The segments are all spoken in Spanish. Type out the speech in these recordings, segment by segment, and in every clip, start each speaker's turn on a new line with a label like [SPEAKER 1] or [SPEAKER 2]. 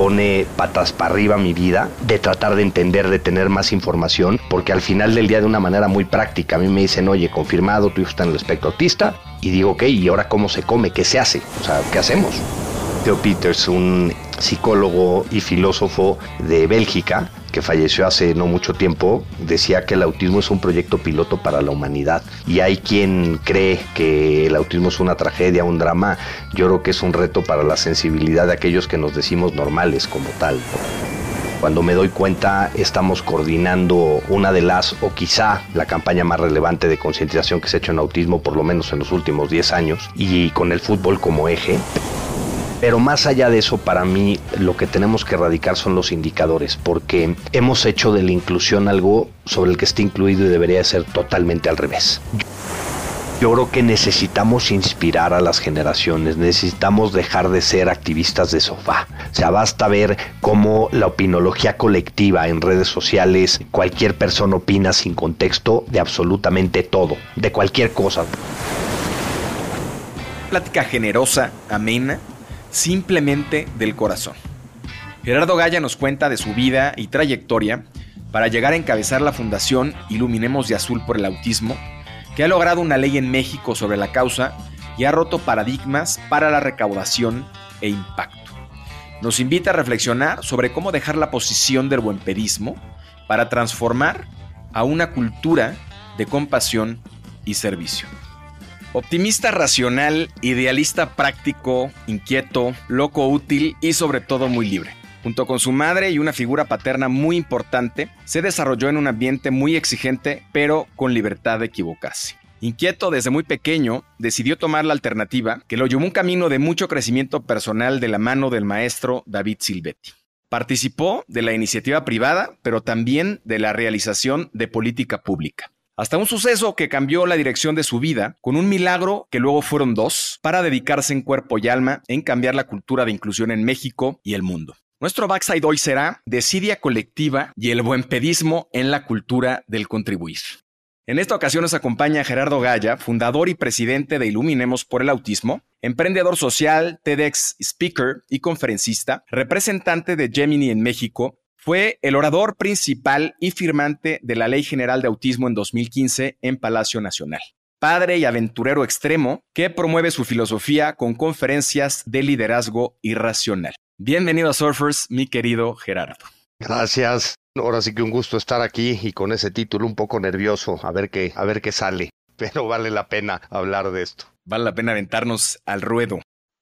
[SPEAKER 1] pone patas para arriba mi vida, de tratar de entender, de tener más información, porque al final del día de una manera muy práctica, a mí me dicen, oye, confirmado, tu hijo está en el espectro autista, y digo, ok, ¿y ahora cómo se come? ¿Qué se hace? O sea, ¿qué hacemos? Theo Peters, un psicólogo y filósofo de Bélgica, que falleció hace no mucho tiempo, decía que el autismo es un proyecto piloto para la humanidad. Y hay quien cree que el autismo es una tragedia, un drama. Yo creo que es un reto para la sensibilidad de aquellos que nos decimos normales como tal. Cuando me doy cuenta, estamos coordinando una de las, o quizá la campaña más relevante de concientización que se ha hecho en autismo, por lo menos en los últimos 10 años, y con el fútbol como eje. Pero más allá de eso, para mí lo que tenemos que erradicar son los indicadores, porque hemos hecho de la inclusión algo sobre el que está incluido y debería ser totalmente al revés. Yo creo que necesitamos inspirar a las generaciones, necesitamos dejar de ser activistas de sofá. O sea, basta ver cómo la opinología colectiva en redes sociales, cualquier persona opina sin contexto de absolutamente todo, de cualquier cosa.
[SPEAKER 2] Plática generosa, amena, simplemente del corazón. Gerardo Gaya nos cuenta de su vida y trayectoria para llegar a encabezar la fundación Iluminemos de Azul por el Autismo, que ha logrado una ley en México sobre la causa y ha roto paradigmas para la recaudación e impacto. Nos invita a reflexionar sobre cómo dejar la posición del buen pedismo para transformar a una cultura de compasión y servicio. Optimista racional, idealista práctico, inquieto, loco útil y sobre todo muy libre. Junto con su madre y una figura paterna muy importante, se desarrolló en un ambiente muy exigente, pero con libertad de equivocarse. Inquieto desde muy pequeño, decidió tomar la alternativa que lo llevó un camino de mucho crecimiento personal de la mano del maestro David Silvetti. Participó de la iniciativa privada, pero también de la realización de política pública hasta un suceso que cambió la dirección de su vida, con un milagro que luego fueron dos, para dedicarse en cuerpo y alma en cambiar la cultura de inclusión en México y el mundo. Nuestro backside hoy será desidia colectiva y el buen pedismo en la cultura del contribuir. En esta ocasión nos acompaña Gerardo Gaya, fundador y presidente de Iluminemos por el Autismo, emprendedor social, TEDx speaker y conferencista, representante de Gemini en México fue el orador principal y firmante de la Ley General de Autismo en 2015 en Palacio Nacional. Padre y aventurero extremo que promueve su filosofía con conferencias de liderazgo irracional. Bienvenido a Surfers, mi querido Gerardo.
[SPEAKER 1] Gracias. Ahora sí que un gusto estar aquí y con ese título un poco nervioso, a ver qué, a ver qué sale. Pero vale la pena hablar de esto.
[SPEAKER 2] Vale la pena aventarnos al ruedo.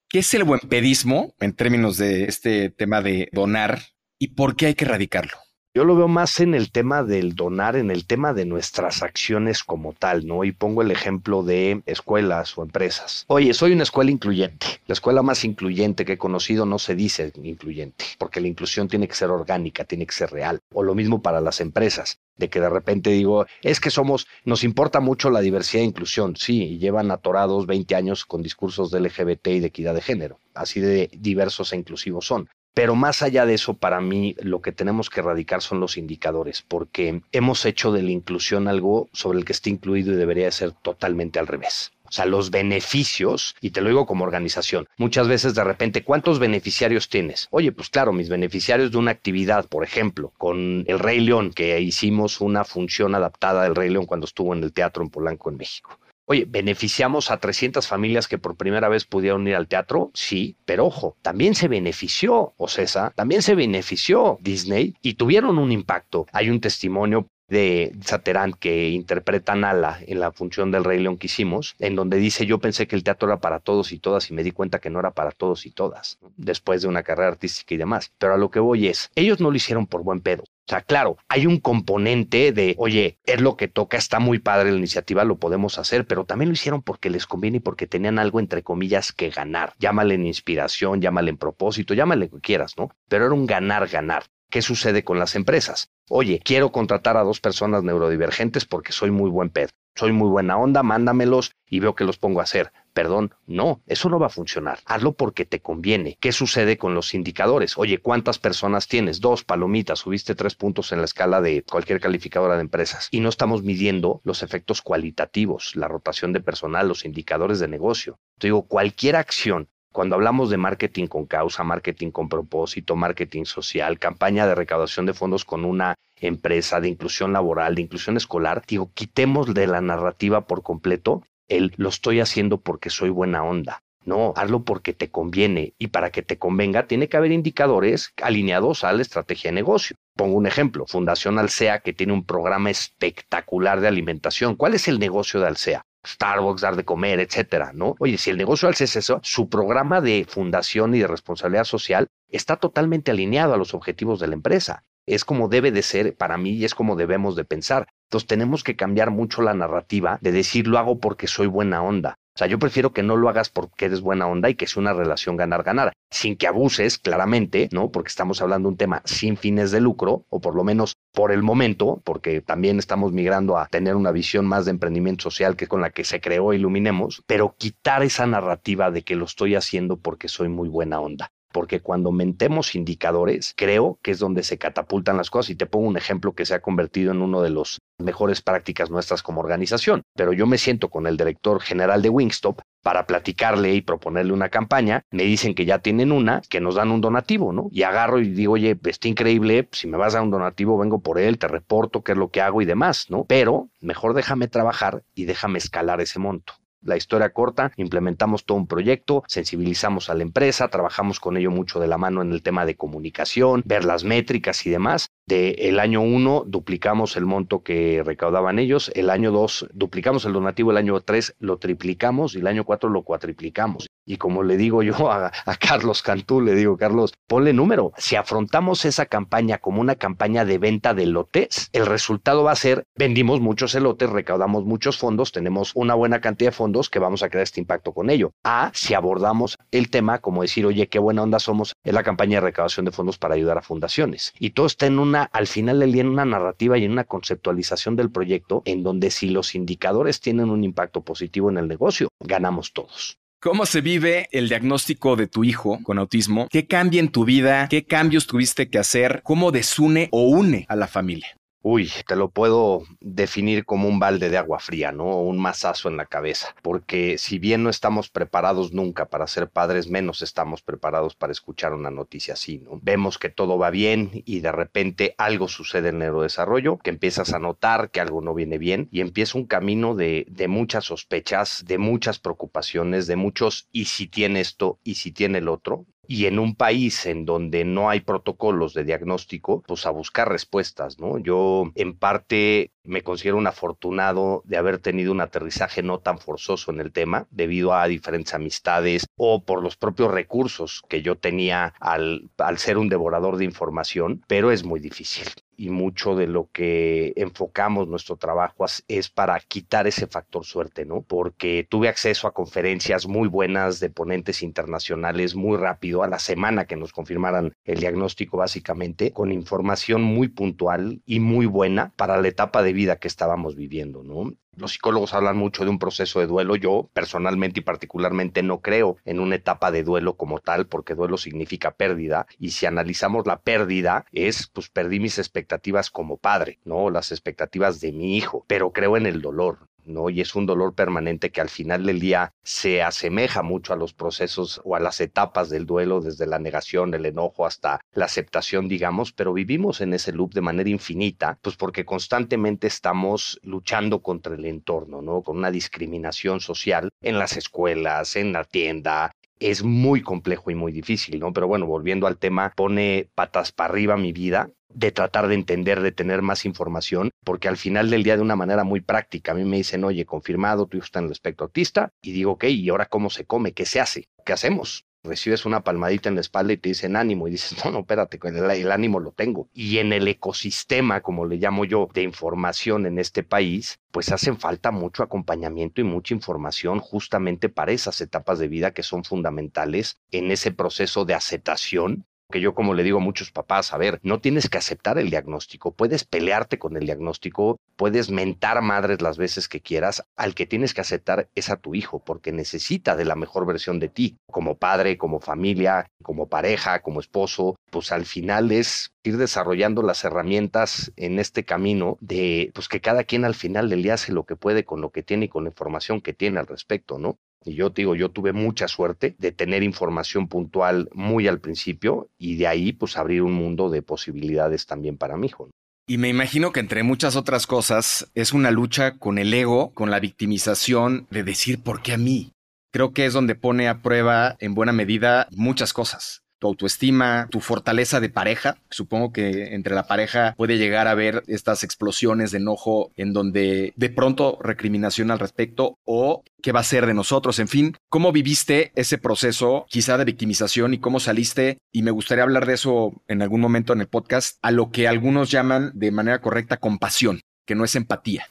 [SPEAKER 2] ¿Qué es el buen pedismo en términos de este tema de donar y por qué hay que erradicarlo?
[SPEAKER 1] Yo lo veo más en el tema del donar, en el tema de nuestras acciones como tal, ¿no? Y pongo el ejemplo de escuelas o empresas. Oye, soy una escuela incluyente. La escuela más incluyente que he conocido no se dice incluyente, porque la inclusión tiene que ser orgánica, tiene que ser real. O lo mismo para las empresas, de que de repente digo, es que somos, nos importa mucho la diversidad e inclusión. Sí, y llevan atorados 20 años con discursos de LGBT y de equidad de género. Así de diversos e inclusivos son. Pero más allá de eso, para mí lo que tenemos que erradicar son los indicadores, porque hemos hecho de la inclusión algo sobre el que está incluido y debería ser totalmente al revés. O sea, los beneficios, y te lo digo como organización, muchas veces de repente, ¿cuántos beneficiarios tienes? Oye, pues claro, mis beneficiarios de una actividad, por ejemplo, con el Rey León, que hicimos una función adaptada del Rey León cuando estuvo en el teatro en Polanco, en México. Oye, ¿beneficiamos a 300 familias que por primera vez pudieron ir al teatro? Sí, pero ojo, también se benefició Ocesa, también se benefició Disney y tuvieron un impacto. Hay un testimonio de Saterán que interpreta Nala en la función del Rey León que hicimos, en donde dice yo pensé que el teatro era para todos y todas y me di cuenta que no era para todos y todas, después de una carrera artística y demás. Pero a lo que voy es, ellos no lo hicieron por buen pedo. O sea, claro, hay un componente de, oye, es lo que toca, está muy padre la iniciativa, lo podemos hacer, pero también lo hicieron porque les conviene y porque tenían algo, entre comillas, que ganar. Llámale en inspiración, llámale en propósito, llámale lo que quieras, ¿no? Pero era un ganar, ganar. ¿Qué sucede con las empresas? Oye, quiero contratar a dos personas neurodivergentes porque soy muy buen pedo, soy muy buena onda, mándamelos y veo que los pongo a hacer. Perdón, no, eso no va a funcionar. Hazlo porque te conviene. ¿Qué sucede con los indicadores? Oye, ¿cuántas personas tienes? Dos palomitas, subiste tres puntos en la escala de cualquier calificadora de empresas. Y no estamos midiendo los efectos cualitativos, la rotación de personal, los indicadores de negocio. Te digo, cualquier acción cuando hablamos de marketing con causa, marketing con propósito, marketing social, campaña de recaudación de fondos con una empresa de inclusión laboral, de inclusión escolar, digo, quitemos de la narrativa por completo el lo estoy haciendo porque soy buena onda. No, hazlo porque te conviene y para que te convenga tiene que haber indicadores alineados a la estrategia de negocio. Pongo un ejemplo, Fundación Alsea que tiene un programa espectacular de alimentación. ¿Cuál es el negocio de Alsea? Starbucks, dar de comer, etcétera, ¿no? Oye, si el negocio al eso, su programa de fundación y de responsabilidad social está totalmente alineado a los objetivos de la empresa. Es como debe de ser para mí y es como debemos de pensar. Entonces tenemos que cambiar mucho la narrativa de decir lo hago porque soy buena onda. O sea, yo prefiero que no lo hagas porque eres buena onda y que sea una relación ganar-ganar, sin que abuses, claramente, ¿no? Porque estamos hablando de un tema sin fines de lucro, o por lo menos por el momento, porque también estamos migrando a tener una visión más de emprendimiento social que con la que se creó Iluminemos, pero quitar esa narrativa de que lo estoy haciendo porque soy muy buena onda porque cuando mentemos indicadores, creo que es donde se catapultan las cosas. Y te pongo un ejemplo que se ha convertido en uno de los mejores prácticas nuestras como organización. Pero yo me siento con el director general de Wingstop para platicarle y proponerle una campaña, me dicen que ya tienen una, que nos dan un donativo, ¿no? Y agarro y digo, oye, está increíble, si me vas a un donativo, vengo por él, te reporto qué es lo que hago y demás, ¿no? Pero mejor déjame trabajar y déjame escalar ese monto. La historia corta, implementamos todo un proyecto, sensibilizamos a la empresa, trabajamos con ello mucho de la mano en el tema de comunicación, ver las métricas y demás. De el año 1 duplicamos el monto que recaudaban ellos, el año 2 duplicamos el donativo, el año 3 lo triplicamos y el año 4 lo cuatriplicamos. Y como le digo yo a, a, Carlos Cantú, le digo, Carlos, ponle número. Si afrontamos esa campaña como una campaña de venta de lotes, el resultado va a ser, vendimos muchos elotes, recaudamos muchos fondos, tenemos una buena cantidad de fondos que vamos a crear este impacto con ello. A, si abordamos el tema como decir, oye, qué buena onda somos en la campaña de recaudación de fondos para ayudar a fundaciones. Y todo está en una, al final del día, en una narrativa y en una conceptualización del proyecto en donde si los indicadores tienen un impacto positivo en el negocio, ganamos todos.
[SPEAKER 2] ¿Cómo se vive el diagnóstico de tu hijo con autismo? ¿Qué cambia en tu vida? ¿Qué cambios tuviste que hacer? ¿Cómo desune o une a la familia?
[SPEAKER 1] Uy, te lo puedo definir como un balde de agua fría, ¿no? Un mazazo en la cabeza, porque si bien no estamos preparados nunca para ser padres, menos estamos preparados para escuchar una noticia así, ¿no? Vemos que todo va bien y de repente algo sucede en el neurodesarrollo, que empiezas a notar que algo no viene bien y empieza un camino de muchas sospechas, de muchas preocupaciones, de muchos y si tiene esto y si tiene el otro, y en un país en donde no hay protocolos de diagnóstico, pues a buscar respuestas, ¿no? Yo en parte me considero un afortunado de haber tenido un aterrizaje no tan forzoso en el tema, debido a diferentes amistades o por los propios recursos que yo tenía al, al ser un devorador de información, pero es muy difícil y mucho de lo que enfocamos nuestro trabajo es para quitar ese factor suerte, ¿no? Porque tuve acceso a conferencias muy buenas de ponentes internacionales muy rápido, a la semana que nos confirmaran el diagnóstico básicamente, con información muy puntual y muy buena para la etapa de vida que estábamos viviendo, ¿no? Los psicólogos hablan mucho de un proceso de duelo. Yo personalmente y particularmente no creo en una etapa de duelo como tal, porque duelo significa pérdida. Y si analizamos la pérdida, es pues perdí mis expectativas como padre, ¿no? Las expectativas de mi hijo, pero creo en el dolor. ¿No? Y es un dolor permanente que al final del día se asemeja mucho a los procesos o a las etapas del duelo, desde la negación, el enojo hasta la aceptación, digamos, pero vivimos en ese loop de manera infinita, pues porque constantemente estamos luchando contra el entorno, ¿no? Con una discriminación social en las escuelas, en la tienda, es muy complejo y muy difícil, ¿no? Pero bueno, volviendo al tema, pone patas para arriba mi vida de tratar de entender, de tener más información, porque al final del día de una manera muy práctica, a mí me dicen, oye, confirmado, tu hijo está en el espectro autista, y digo, ok, ¿y ahora cómo se come? ¿Qué se hace? ¿Qué hacemos? Recibes una palmadita en la espalda y te dicen ánimo y dices, no, no, espérate, el, el, ánimo lo tengo. Y en el ecosistema, como le llamo yo, de información en este país, pues hacen falta mucho acompañamiento y mucha información justamente para esas etapas de vida que son fundamentales en ese proceso de aceptación que yo como le digo a muchos papás, a ver, no tienes que aceptar el diagnóstico, puedes pelearte con el diagnóstico, puedes mentar madres las veces que quieras, al que tienes que aceptar es a tu hijo, porque necesita de la mejor versión de ti, como padre, como familia, como pareja, como esposo, pues al final es ir desarrollando las herramientas en este camino de pues que cada quien al final del día hace lo que puede con lo que tiene y con la información que tiene al respecto, ¿no? Y yo digo, yo tuve mucha suerte de tener información puntual muy al principio y de ahí pues abrir un mundo de posibilidades también para mi hijo.
[SPEAKER 2] Y me imagino que entre muchas otras cosas es una lucha con el ego, con la victimización de decir por qué a mí. Creo que es donde pone a prueba en buena medida muchas cosas tu autoestima, tu fortaleza de pareja. Supongo que entre la pareja puede llegar a haber estas explosiones de enojo en donde de pronto recriminación al respecto o qué va a ser de nosotros. En fin, ¿cómo viviste ese proceso quizá de victimización y cómo saliste? Y me gustaría hablar de eso en algún momento en el podcast, a lo que algunos llaman de manera correcta compasión, que no es empatía.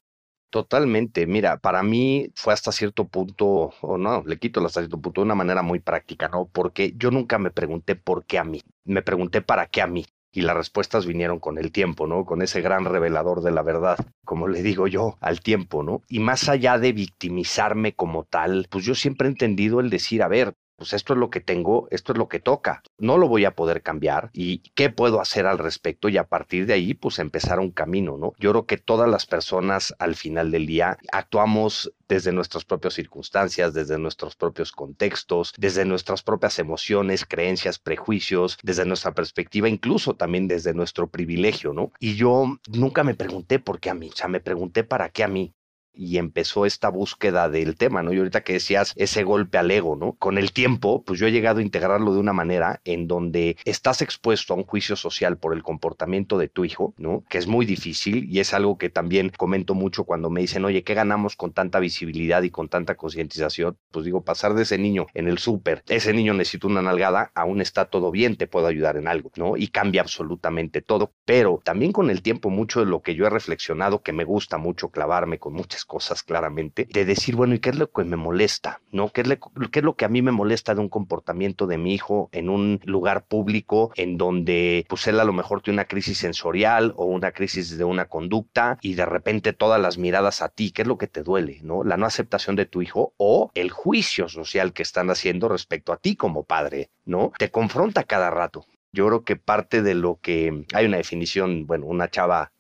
[SPEAKER 1] Totalmente. Mira, para mí fue hasta cierto punto, o no, le quito hasta cierto punto de una manera muy práctica, ¿no? Porque yo nunca me pregunté por qué a mí. Me pregunté para qué a mí. Y las respuestas vinieron con el tiempo, ¿no? Con ese gran revelador de la verdad, como le digo yo, al tiempo, ¿no? Y más allá de victimizarme como tal, pues yo siempre he entendido el decir, a ver, pues esto es lo que tengo, esto es lo que toca, no lo voy a poder cambiar y qué puedo hacer al respecto y a partir de ahí pues empezar un camino, ¿no? Yo creo que todas las personas al final del día actuamos desde nuestras propias circunstancias, desde nuestros propios contextos, desde nuestras propias emociones, creencias, prejuicios, desde nuestra perspectiva, incluso también desde nuestro privilegio, ¿no? Y yo nunca me pregunté por qué a mí, o sea, me pregunté para qué a mí y empezó esta búsqueda del tema, ¿no? Y ahorita que decías ese golpe al ego, ¿no? Con el tiempo, pues yo he llegado a integrarlo de una manera en donde estás expuesto a un juicio social por el comportamiento de tu hijo, ¿no? Que es muy difícil y es algo que también comento mucho cuando me dicen, oye, ¿qué ganamos con tanta visibilidad y con tanta concientización? Pues digo, pasar de ese niño en el súper, ese niño necesita una nalgada, aún está todo bien, te puedo ayudar en algo, ¿no? Y cambia absolutamente todo. Pero también con el tiempo, mucho de lo que yo he reflexionado, que me gusta mucho clavarme con muchas cosas claramente, de decir, bueno, ¿y qué es lo que me molesta? ¿No? ¿Qué es, ¿Qué es lo que a mí me molesta de un comportamiento de mi hijo en un lugar público en donde pues él a lo mejor tiene una crisis sensorial o una crisis de una conducta y de repente todas las miradas a ti, ¿qué es lo que te duele? ¿No? La no aceptación de tu hijo o el juicio social que están haciendo respecto a ti como padre, ¿no? Te confronta cada rato. Yo creo que parte de lo que hay una definición, bueno, una chava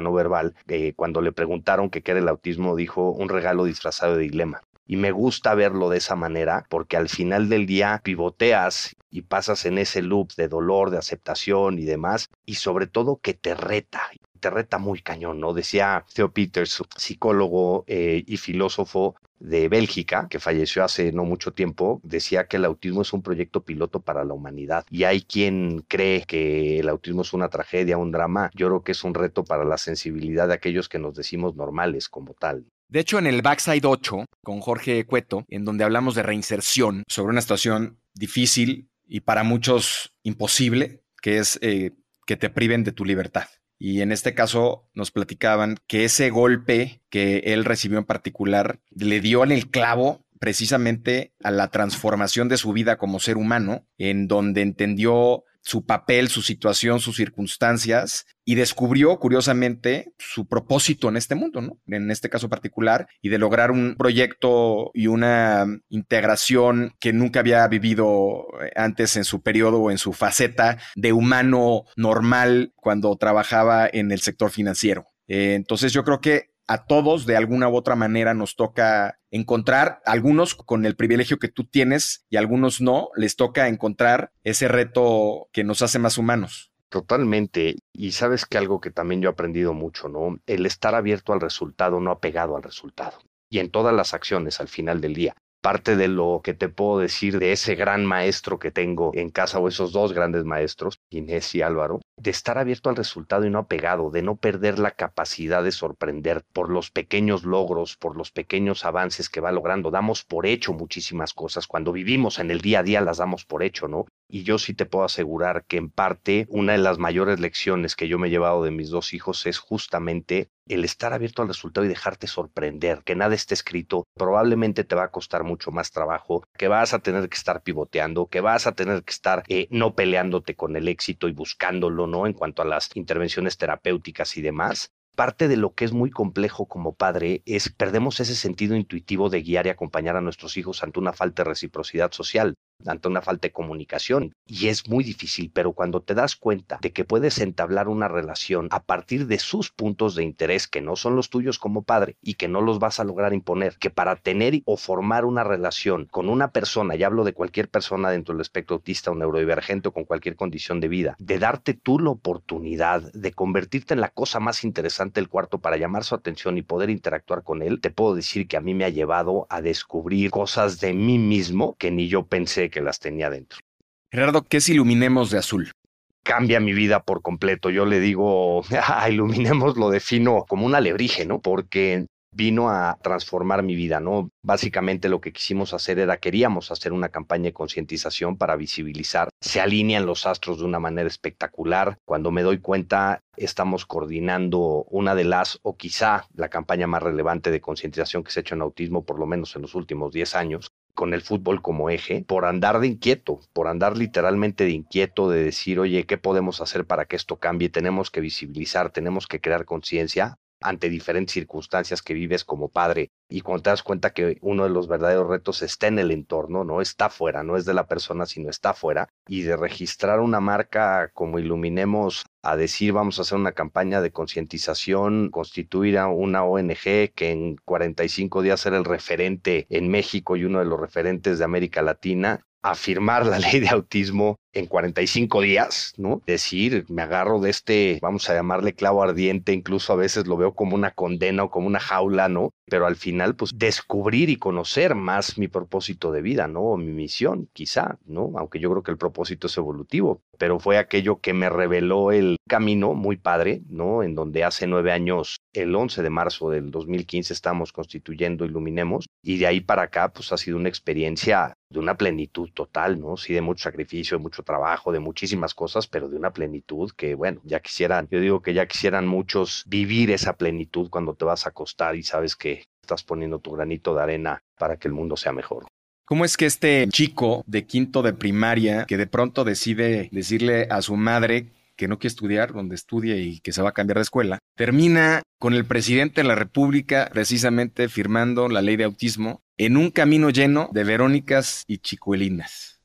[SPEAKER 1] no verbal, eh, cuando le preguntaron qué era el autismo, dijo un regalo disfrazado de dilema. Y me gusta verlo de esa manera porque al final del día pivoteas y pasas en ese loop de dolor, de aceptación y demás, y sobre todo que te reta, te reta muy cañón, ¿no? Decía Theo Peters, psicólogo eh, y filósofo de Bélgica, que falleció hace no mucho tiempo, decía que el autismo es un proyecto piloto para la humanidad. Y hay quien cree que el autismo es una tragedia, un drama. Yo creo que es un reto para la sensibilidad de aquellos que nos decimos normales como tal.
[SPEAKER 2] De hecho, en el Backside 8, con Jorge Cueto, en donde hablamos de reinserción sobre una situación difícil y para muchos imposible, que es eh, que te priven de tu libertad. Y en este caso nos platicaban que ese golpe que él recibió en particular le dio en el clavo precisamente a la transformación de su vida como ser humano, en donde entendió su papel, su situación, sus circunstancias y descubrió, curiosamente, su propósito en este mundo, ¿no? En este caso particular, y de lograr un proyecto y una integración que nunca había vivido eh, antes en su periodo o en su faceta de humano normal cuando trabajaba en el sector financiero. Eh, entonces yo creo que a todos de alguna u otra manera nos toca encontrar, algunos con el privilegio que tú tienes y algunos no, les toca encontrar ese reto que nos hace más humanos.
[SPEAKER 1] Totalmente. Y sabes que algo que también yo he aprendido mucho, ¿no? El estar abierto al resultado, no apegado al resultado. Y en todas las acciones al final del día. Parte de lo que te puedo decir de ese gran maestro que tengo en casa o esos dos grandes maestros, Inés y Álvaro, de estar abierto al resultado y no apegado, de no perder la capacidad de sorprender por los pequeños logros, por los pequeños avances que va logrando. Damos por hecho muchísimas cosas. Cuando vivimos en el día a día las damos por hecho, ¿no? Y yo sí te puedo asegurar que en parte una de las mayores lecciones que yo me he llevado de mis dos hijos es justamente el estar abierto al resultado y dejarte sorprender, que nada esté escrito, probablemente te va a costar mucho más trabajo, que vas a tener que estar pivoteando, que vas a tener que estar eh, no peleándote con el éxito y buscándolo, ¿no? En cuanto a las intervenciones terapéuticas y demás, Parte de lo que es muy complejo como padre es perdemos ese sentido intuitivo de guiar y acompañar a nuestros hijos ante una falta de reciprocidad social ante una falta de comunicación. Y es muy difícil, pero cuando te das cuenta de que puedes entablar una relación a partir de sus puntos de interés que no son los tuyos como padre y que no los vas a lograr imponer, que para tener o formar una relación con una persona, y hablo de cualquier persona dentro del espectro autista o neurodivergente o con cualquier condición de vida, de darte tú la oportunidad de convertirte en la cosa más interesante del cuarto para llamar su atención y poder interactuar con él, te puedo decir que a mí me ha llevado a descubrir cosas de mí mismo que ni yo pensé que las tenía dentro.
[SPEAKER 2] Gerardo, ¿qué es Iluminemos de Azul?
[SPEAKER 1] cambia mi vida por completo. Yo le digo, a Iluminemos lo defino como un alebrije, ¿no? Porque vino a transformar mi vida, ¿no? Básicamente lo que quisimos hacer era, queríamos hacer una campaña de concientización para visibilizar. Se alinean los astros de una manera espectacular. Cuando me doy cuenta, estamos coordinando una de las, o quizá la campaña más relevante de concientización que se ha hecho en autismo, por lo menos en los últimos 10 años con el fútbol como eje, por andar de inquieto, por andar literalmente de inquieto, de decir, oye, ¿qué podemos hacer para que esto cambie? Tenemos que visibilizar, tenemos que crear conciencia ante diferentes circunstancias que vives como padre y cuando te das cuenta que uno de los verdaderos retos está en el entorno, no está fuera, no es de la persona, sino está fuera, y de registrar una marca como Iluminemos a decir vamos a hacer una campaña de concientización, constituir a una ONG que en 45 días era el referente en México y uno de los referentes de América Latina, afirmar la ley de autismo en 45 días, ¿no? Decir, me agarro de este, vamos a llamarle clavo ardiente, incluso a veces lo veo como una condena o como una jaula, ¿no? Pero al final, pues descubrir y conocer más mi propósito de vida, ¿no? O mi misión, quizá, ¿no? Aunque yo creo que el propósito es evolutivo, pero fue aquello que me reveló el camino muy padre, ¿no? En donde hace nueve años, el 11 de marzo del 2015, estamos constituyendo Iluminemos y de ahí para acá, pues ha sido una experiencia de una plenitud total, ¿no? Sí, de mucho sacrificio, de mucho trabajo, de muchísimas cosas, pero de una plenitud que, bueno, ya quisieran, yo digo que ya quisieran muchos vivir esa plenitud cuando te vas a acostar y sabes que estás poniendo tu granito de arena para que el mundo sea mejor.
[SPEAKER 2] ¿Cómo es que este chico de quinto de primaria que de pronto decide decirle a su madre que no quiere estudiar donde estudie y que se va a cambiar de escuela, termina con el presidente de la República precisamente firmando la ley de autismo en un camino lleno de Verónicas y Chicuelinas?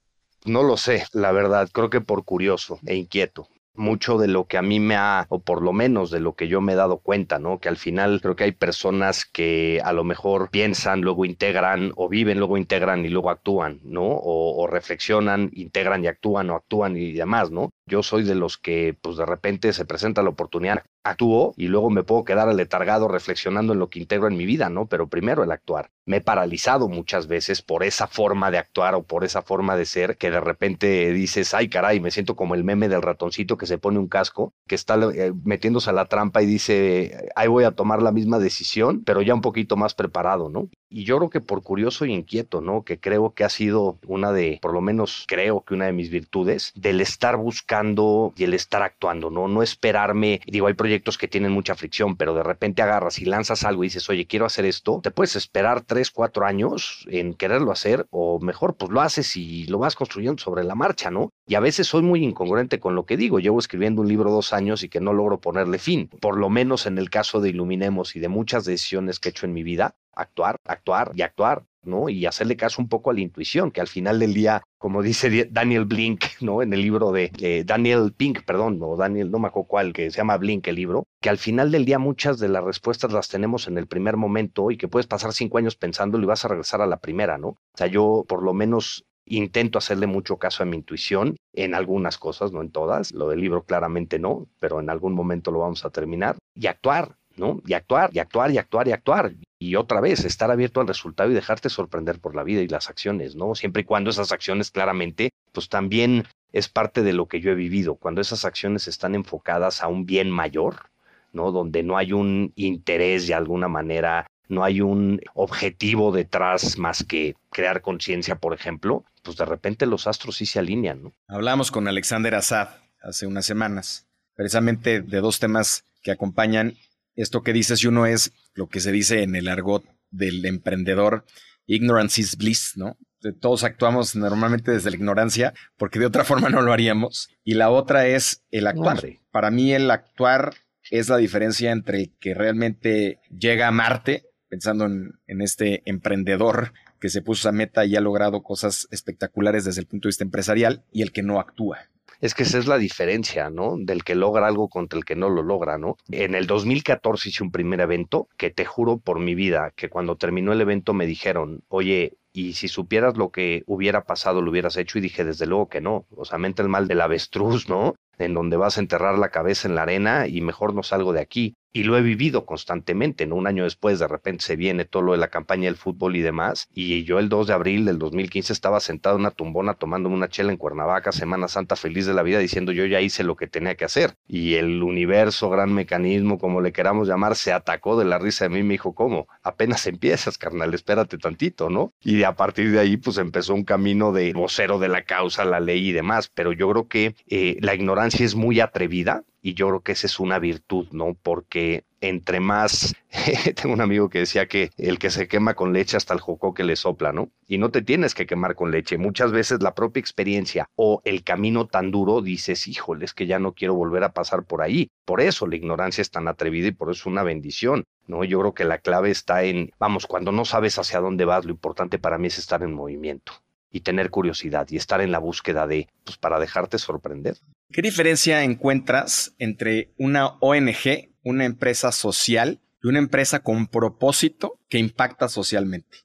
[SPEAKER 1] No lo sé, la verdad, creo que por curioso e inquieto mucho de lo que a mí me ha, o por lo menos de lo que yo me he dado cuenta, ¿no? Que al final creo que hay personas que a lo mejor piensan, luego integran, o viven, luego integran y luego actúan, ¿no? O, o reflexionan, integran y actúan, o actúan y demás, ¿no? Yo soy de los que, pues de repente se presenta la oportunidad, actúo y luego me puedo quedar aletargado reflexionando en lo que integro en mi vida, ¿no? Pero primero el actuar. Me he paralizado muchas veces por esa forma de actuar o por esa forma de ser que de repente dices, ay caray, me siento como el meme del ratoncito que se pone un casco, que está eh, metiéndose a la trampa y dice, ahí voy a tomar la misma decisión, pero ya un poquito más preparado, ¿no? Y yo creo que por curioso y inquieto, ¿no? Que creo que ha sido una de, por lo menos creo que una de mis virtudes, del estar buscando y el estar actuando, ¿no? No esperarme, digo, hay proyectos que tienen mucha fricción, pero de repente agarras y lanzas algo y dices, oye, quiero hacer esto, te puedes esperar tres, cuatro años en quererlo hacer, o mejor, pues lo haces y lo vas construyendo sobre la marcha, ¿no? Y a veces soy muy incongruente con lo que digo. Llevo escribiendo un libro dos años y que no logro ponerle fin. Por lo menos en el caso de Iluminemos y de muchas decisiones que he hecho en mi vida, actuar, actuar y actuar, ¿no? Y hacerle caso un poco a la intuición, que al final del día, como dice Daniel Blink, ¿no? En el libro de Daniel Pink, perdón, o Daniel, no me acuerdo cuál, que se llama Blink el libro, que al final del día muchas de las respuestas las tenemos en el primer momento y que puedes pasar cinco años pensándolo y vas a regresar a la primera, ¿no? O sea, yo por lo menos intento hacerle mucho caso a mi intuición en algunas cosas, no en todas. Lo del libro claramente no, pero en algún momento lo vamos a terminar. Y actuar, ¿no? Y actuar, y actuar, y actuar, y actuar. Y otra vez, estar abierto al resultado y dejarte sorprender por la vida y las acciones, ¿no? Siempre y cuando esas acciones claramente, pues también es parte de lo que yo he vivido, cuando esas acciones están enfocadas a un bien mayor, ¿no? Donde no hay un interés de alguna manera, no hay un objetivo detrás más que crear conciencia, por ejemplo, pues de repente los astros sí se alinean, ¿no?
[SPEAKER 2] Hablamos con Alexander Azad hace unas semanas, precisamente de dos temas que acompañan esto que dices, y uno es lo que se dice en el argot del emprendedor, ignorance is bliss, ¿no? Todos actuamos normalmente desde la ignorancia, porque de otra forma no lo haríamos. Y la otra es el actuar. Para mí el actuar es la diferencia entre el que realmente llega a Marte, pensando en, en este emprendedor que se puso esa meta y ha logrado cosas espectaculares desde el punto de vista empresarial, y el que no actúa.
[SPEAKER 1] Es que esa es la diferencia, ¿no? Del que logra algo contra el que no lo logra, ¿no? En el 2014 hice un primer evento que te juro por mi vida que cuando terminó el evento me dijeron, oye, y si supieras lo que hubiera pasado, lo hubieras hecho. Y dije, desde luego que no. O sea, mente el mal del avestruz, ¿no? En donde vas a enterrar la cabeza en la arena y mejor no salgo de aquí y lo he vivido constantemente, ¿no? Un año después de repente se viene todo lo de la campaña del fútbol y demás, y yo el 2 de abril del 2015 estaba sentado en una tumbona tomándome una chela en Cuernavaca, Semana Santa feliz de la vida, diciendo yo ya hice lo que tenía que hacer, y el universo, gran mecanismo, como le queramos llamar, se atacó de la risa de mí y me dijo, ¿cómo? Apenas empiezas, carnal, espérate tantito, ¿no? Y a partir de ahí, pues empezó un camino de vocero de la causa, la ley y demás, pero yo creo que eh, la ignorancia es muy atrevida, y yo creo que esa es una virtud, ¿no? Porque entre más, tengo un amigo que decía que el que se quema con leche hasta el jocó que le sopla, ¿no? Y no te tienes que quemar con leche. Muchas veces la propia experiencia o el camino tan duro dices, híjole, es que ya no quiero volver a pasar por ahí. Por eso la ignorancia es tan atrevida y por eso es una bendición, ¿no? Yo creo que la clave está en, vamos, cuando no sabes hacia dónde vas, lo importante para mí es estar en movimiento y tener curiosidad y estar en la búsqueda de, pues para dejarte sorprender.
[SPEAKER 2] ¿Qué diferencia encuentras entre una ONG, una empresa social y una empresa con propósito que impacta socialmente?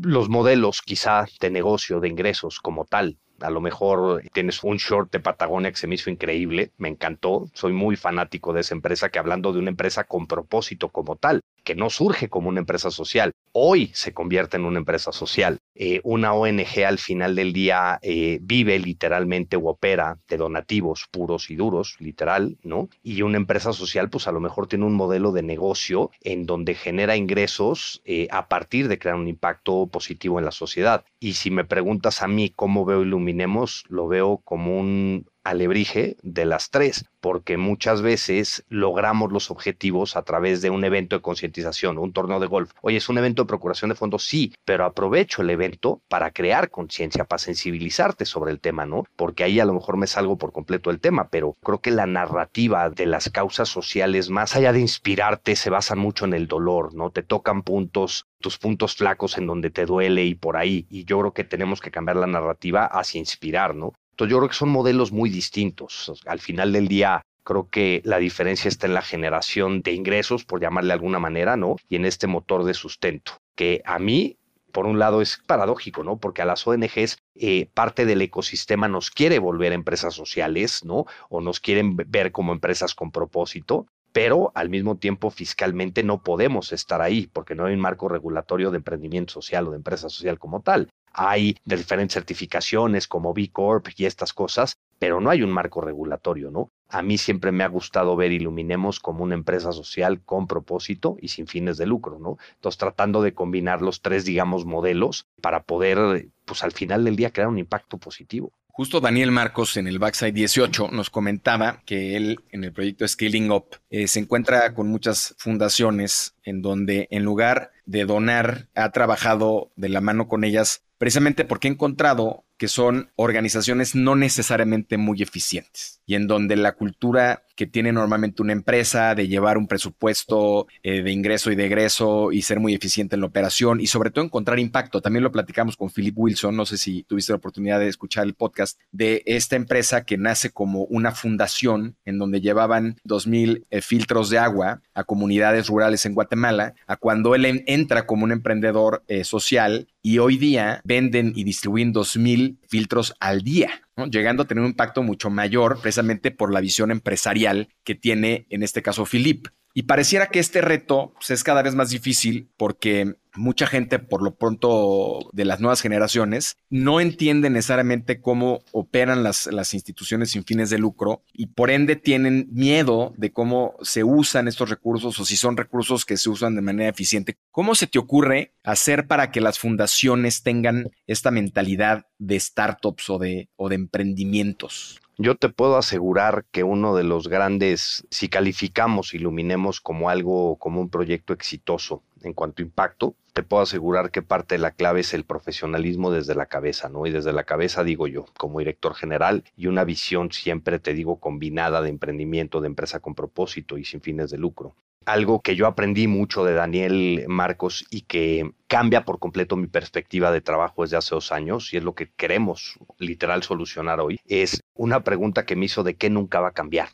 [SPEAKER 1] Los modelos quizá de negocio, de ingresos como tal, a lo mejor tienes un short de Patagonia que se me hizo increíble, me encantó. Soy muy fanático de esa empresa que hablando de una empresa con propósito como tal, que no surge como una empresa social, hoy se convierte en una empresa social. Eh, una ONG al final del día eh, vive literalmente o opera de donativos puros y duros, literal, ¿no? Y una empresa social, pues a lo mejor tiene un modelo de negocio en donde genera ingresos eh, a partir de crear un impacto positivo en la sociedad. Y si me preguntas a mí cómo veo Iluminemos, lo veo como un alebrije de las tres, porque muchas veces logramos los objetivos a través de un evento de concientización, un torneo de golf. Oye, es un evento de procuración de fondos, sí, pero aprovecho el evento para crear conciencia, para sensibilizarte sobre el tema, ¿no? Porque ahí a lo mejor me salgo por completo del tema, pero creo que la narrativa de las causas sociales, más allá de inspirarte, se basan mucho en el dolor, ¿no? Te tocan puntos tus puntos flacos en donde te duele y por ahí. Y yo creo que tenemos que cambiar la narrativa hacia inspirar, ¿no? Entonces yo creo que son modelos muy distintos. Al final del día, creo que la diferencia está en la generación de ingresos, por llamarle de alguna manera, ¿no? Y en este motor de sustento, que a mí, por un lado, es paradójico, ¿no? Porque a las ONGs eh, parte del ecosistema nos quiere volver empresas sociales, ¿no? O nos quieren ver como empresas con propósito, pero al mismo tiempo fiscalmente no podemos estar ahí porque no hay un marco regulatorio de emprendimiento social o de empresa social como tal hay de diferentes certificaciones como B Corp y estas cosas, pero no hay un marco regulatorio, ¿no? A mí siempre me ha gustado ver Iluminemos como una empresa social con propósito y sin fines de lucro, ¿no? Entonces, tratando de combinar los tres, digamos, modelos para poder, pues al final del día, crear un impacto positivo.
[SPEAKER 2] Justo Daniel Marcos en el Backside 18 nos comentaba que él en el proyecto Scaling Up eh, se encuentra con muchas fundaciones en donde en lugar de donar ha trabajado de la mano con ellas precisamente porque he encontrado que son organizaciones no necesariamente muy eficientes y en donde la cultura que tiene normalmente una empresa de llevar un presupuesto eh, de ingreso y de egreso y ser muy eficiente en la operación y sobre todo encontrar impacto. También lo platicamos con Philip Wilson, no sé si tuviste la oportunidad de escuchar el podcast de esta empresa que nace como una fundación en donde llevaban 2.000 eh, filtros de agua a comunidades rurales en Guatemala, a cuando él entra como un emprendedor eh, social y hoy día venden y distribuyen 2.000 filtros al día, llegando a tener un impacto mucho mayor precisamente por la visión empresarial que tiene en este caso Philip. Y pareciera que este reto pues, es cada vez más difícil porque mucha gente, por lo pronto de las nuevas generaciones, no entiende necesariamente cómo operan las, las, instituciones sin fines de lucro y por ende tienen miedo de cómo se usan estos recursos o si son recursos que se usan de manera eficiente. ¿Cómo se te ocurre hacer para que las fundaciones tengan esta mentalidad de startups o de, o de emprendimientos?
[SPEAKER 1] Yo te puedo asegurar que uno de los grandes, si calificamos Iluminemos como algo, como un proyecto exitoso en cuanto a impacto, te puedo asegurar que parte de la clave es el profesionalismo desde la cabeza, ¿no? Y desde la cabeza digo yo, como director general, y una visión siempre, te digo, combinada de emprendimiento, de empresa con propósito y sin fines de lucro algo que yo aprendí mucho de Daniel Marcos y que cambia por completo mi perspectiva de trabajo desde hace dos años y es lo que queremos literal solucionar hoy, es una pregunta que me hizo de qué nunca va a cambiar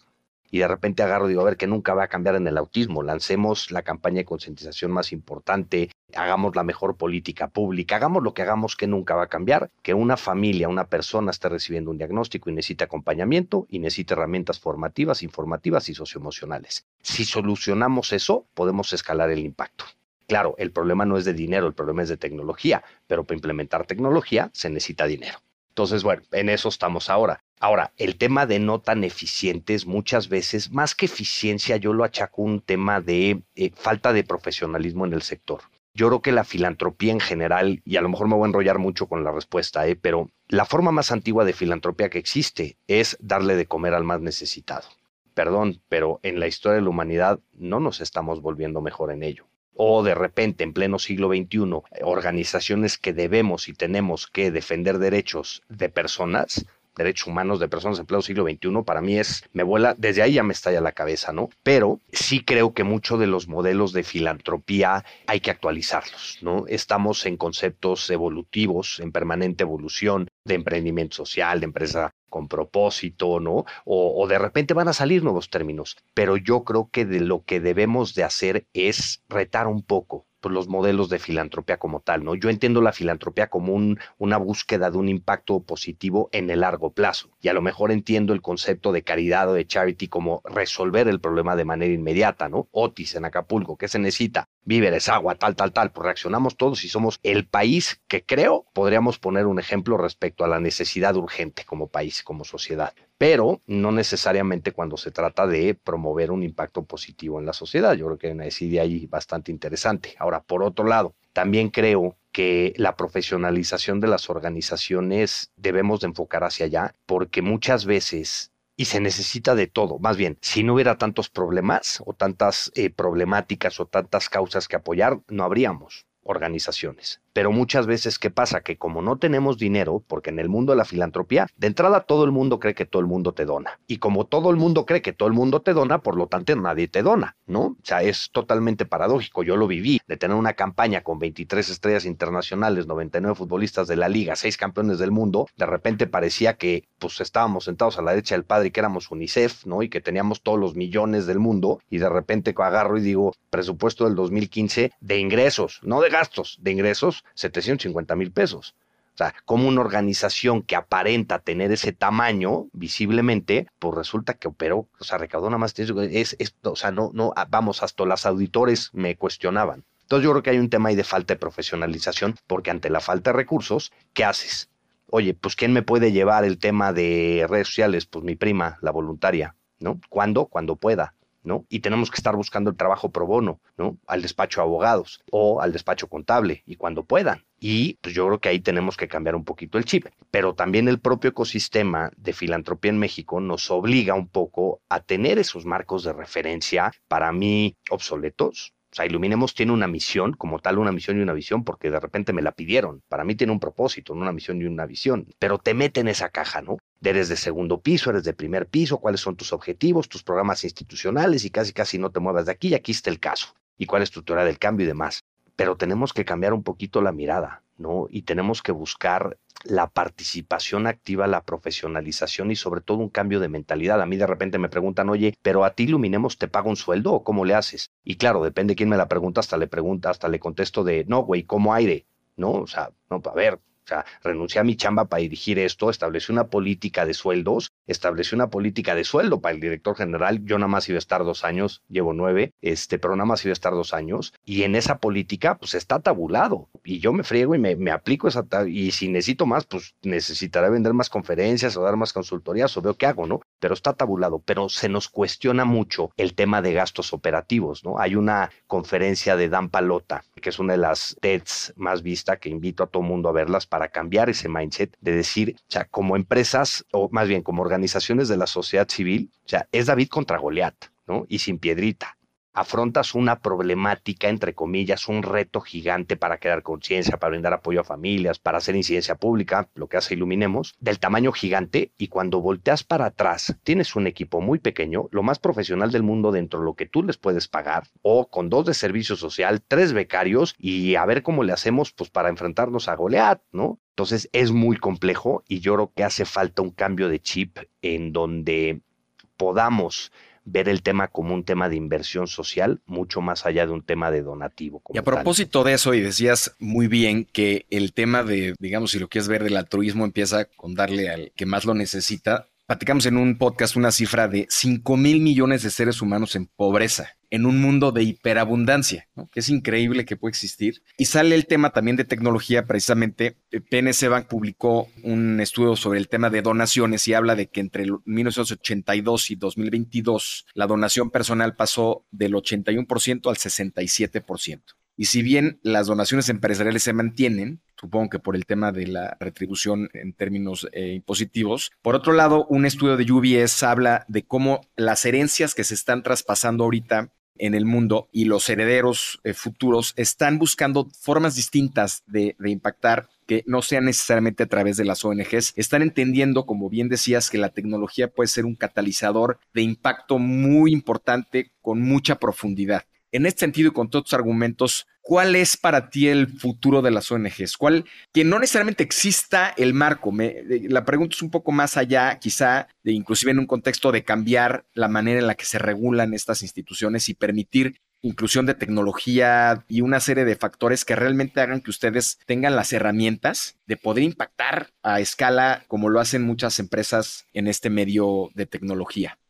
[SPEAKER 1] y de repente agarro digo, a ver, que nunca va a cambiar en el autismo. Lancemos la campaña de concientización más importante, hagamos la mejor política pública, hagamos lo que hagamos que nunca va a cambiar, que una familia, una persona esté recibiendo un diagnóstico y necesita acompañamiento y necesita herramientas formativas, informativas y socioemocionales. Si solucionamos eso, podemos escalar el impacto. Claro, el problema no es de dinero, el problema es de tecnología, pero para implementar tecnología se necesita dinero. Entonces, bueno, en eso estamos ahora. Ahora, el tema de no tan eficientes, muchas veces, más que eficiencia, yo lo achaco un tema de eh, falta de profesionalismo en el sector. Yo creo que la filantropía en general, y a lo mejor me voy a enrollar mucho con la respuesta, ¿eh? pero la forma más antigua de filantropía que existe es darle de comer al más necesitado. Perdón, pero en la historia de la humanidad no nos estamos volviendo mejor en ello o de repente en pleno siglo XXI, organizaciones que debemos y tenemos que defender derechos de personas, derechos humanos de personas en pleno siglo XXI, para mí es, me vuela, desde ahí ya me estalla la cabeza, ¿no? Pero sí creo que muchos de los modelos de filantropía hay que actualizarlos, ¿no? Estamos en conceptos evolutivos, en permanente evolución de emprendimiento social, de empresa con propósito, ¿no? O, de repente van a salir nuevos términos. Pero yo creo que de lo que debemos de hacer es retar un poco pues, los modelos de filantropía como tal, ¿no? Yo entiendo la filantropía como un, una búsqueda de un impacto positivo en el largo plazo. Y a lo mejor entiendo el concepto de caridad o de charity como resolver el problema de manera inmediata, ¿no? Otis en Acapulco, ¿qué se necesita? víveres, agua, tal, tal, tal, pues reaccionamos todos y somos el país que creo podríamos poner un ejemplo respecto a la necesidad urgente como país, como sociedad, pero no necesariamente cuando se trata de promover un impacto positivo en la sociedad. Yo creo que hay una decidia ahí bastante interesante. Ahora, por otro lado, también creo que la profesionalización de las organizaciones debemos de enfocar hacia allá, porque muchas veces y se necesita de todo. Más bien, si no hubiera tantos problemas o tantas eh, problemáticas o tantas causas que apoyar, no habríamos organizaciones. Pero muchas veces, ¿qué pasa? Que como no tenemos dinero, porque en el mundo de la filantropía, de entrada todo el mundo cree que todo el mundo te dona. Y como todo el mundo cree que todo el mundo te dona, por lo tanto nadie te dona, ¿no? O sea, es totalmente paradójico. Yo lo viví, de tener una campaña con 23 estrellas internacionales, 99 futbolistas de la liga, 6 campeones del mundo, de repente parecía que pues estábamos sentados a la derecha del padre y que éramos UNICEF, ¿no? Y que teníamos todos los millones del mundo y de repente agarro y digo, presupuesto del 2015 de ingresos, no de gastos, de ingresos, 750 mil pesos. O sea, como una organización que aparenta tener ese tamaño visiblemente, pues resulta que operó, o sea, recaudó nada más, es, es, o sea, no, no, vamos, hasta las auditores me cuestionaban. Entonces yo creo que hay un tema ahí de falta de profesionalización, porque ante la falta de recursos, ¿qué haces? Oye, pues ¿quién me puede llevar el tema de redes sociales? Pues mi prima, la voluntaria, ¿no? ¿Cuándo? Cuando pueda. ¿No? Y tenemos que estar buscando el trabajo pro bono, ¿no? Al despacho de abogados o al despacho contable y cuando puedan. Y pues yo creo que ahí tenemos que cambiar un poquito el chip. Pero también el propio ecosistema de filantropía en México nos obliga un poco a tener esos marcos de referencia, para mí, obsoletos, o sea, Iluminemos tiene una misión, como tal, una misión y una visión, porque de repente me la pidieron. Para mí tiene un propósito, una misión y una visión. Pero te mete en esa caja, ¿no? Eres de segundo piso, eres de primer piso, cuáles son tus objetivos, tus programas institucionales y casi casi no te muevas de aquí y aquí está el caso. Y cuál es tu teoría del cambio y demás. Pero tenemos que cambiar un poquito la mirada, ¿no? Y tenemos que buscar la participación activa, la profesionalización y sobre todo un cambio de mentalidad. A mí de repente me preguntan, oye, pero a ti Iluminemos te paga un sueldo o cómo le haces? Y claro, depende quién me la pregunta, hasta le pregunta, hasta le contesto de, no, güey, ¿cómo aire? ¿No? O sea, no, a ver, O sea, renuncié a mi chamba para dirigir esto, establecí una política de sueldos, establecí una política de sueldo para el director general. Yo nada más iba a estar dos años, llevo nueve, este, pero nada más iba a estar dos años. Y en esa política, pues está tabulado. Y yo me friego y me, me aplico esa. Y si necesito más, pues necesitaré vender más conferencias o dar más consultorías o veo qué hago, ¿no? Pero está tabulado. Pero se nos cuestiona mucho el tema de gastos operativos, ¿no? Hay una conferencia de Dan Palota, que es una de las TEDs más vista, que invito a todo mundo a verlas para cambiar ese mindset de decir, o sea, como empresas, o más bien como organizaciones de la sociedad civil, o sea, es David contra Goliat, ¿no? Y sin piedrita afrontas una problemática, entre comillas, un reto gigante para crear conciencia, para brindar apoyo a familias, para hacer incidencia pública, lo que hace Iluminemos, del tamaño gigante y cuando volteas para atrás, tienes un equipo muy pequeño, lo más profesional del mundo dentro de lo que tú les puedes pagar, o con dos de servicio social, tres becarios y a ver cómo le hacemos pues para enfrentarnos a Goliat, ¿no? Entonces es muy complejo y yo creo que hace falta un cambio de chip en donde podamos ver el tema como un tema de inversión social, mucho más allá de un tema de donativo.
[SPEAKER 2] y a propósito de eso, y decías muy bien que el tema de, digamos, si lo quieres ver del altruismo empieza con darle al que más lo necesita. Platicamos en un podcast una cifra de 5 mil millones de seres humanos en pobreza en un mundo de hiperabundancia, que es increíble que puede existir. Y sale el tema también de tecnología, precisamente eh, PNC Bank publicó un estudio sobre el tema de donaciones y habla de que entre 1982 y 2022 la donación personal pasó del 81% al 67%. Y si bien las donaciones empresariales se mantienen, supongo que por el tema de la retribución en términos eh, impositivos. Por otro lado, un estudio de UBS habla de cómo las herencias que se están traspasando ahorita en el mundo y los herederos eh, futuros están buscando formas distintas de, de impactar que no sean necesariamente a través de las ONGs, están entendiendo, como bien decías, que la tecnología puede ser un catalizador de impacto muy importante con mucha profundidad. En este sentido y con todos tus argumentos, ¿cuál es para ti el futuro de las ONGs? ¿Cuál, que no necesariamente exista el marco? Me, la pregunta es un poco más allá, quizá, de inclusive en un contexto de cambiar la manera en la que se regulan estas instituciones y permitir inclusión de tecnología y una serie de factores que realmente hagan que ustedes tengan las herramientas de poder impactar a escala como lo hacen muchas empresas en este medio de tecnología.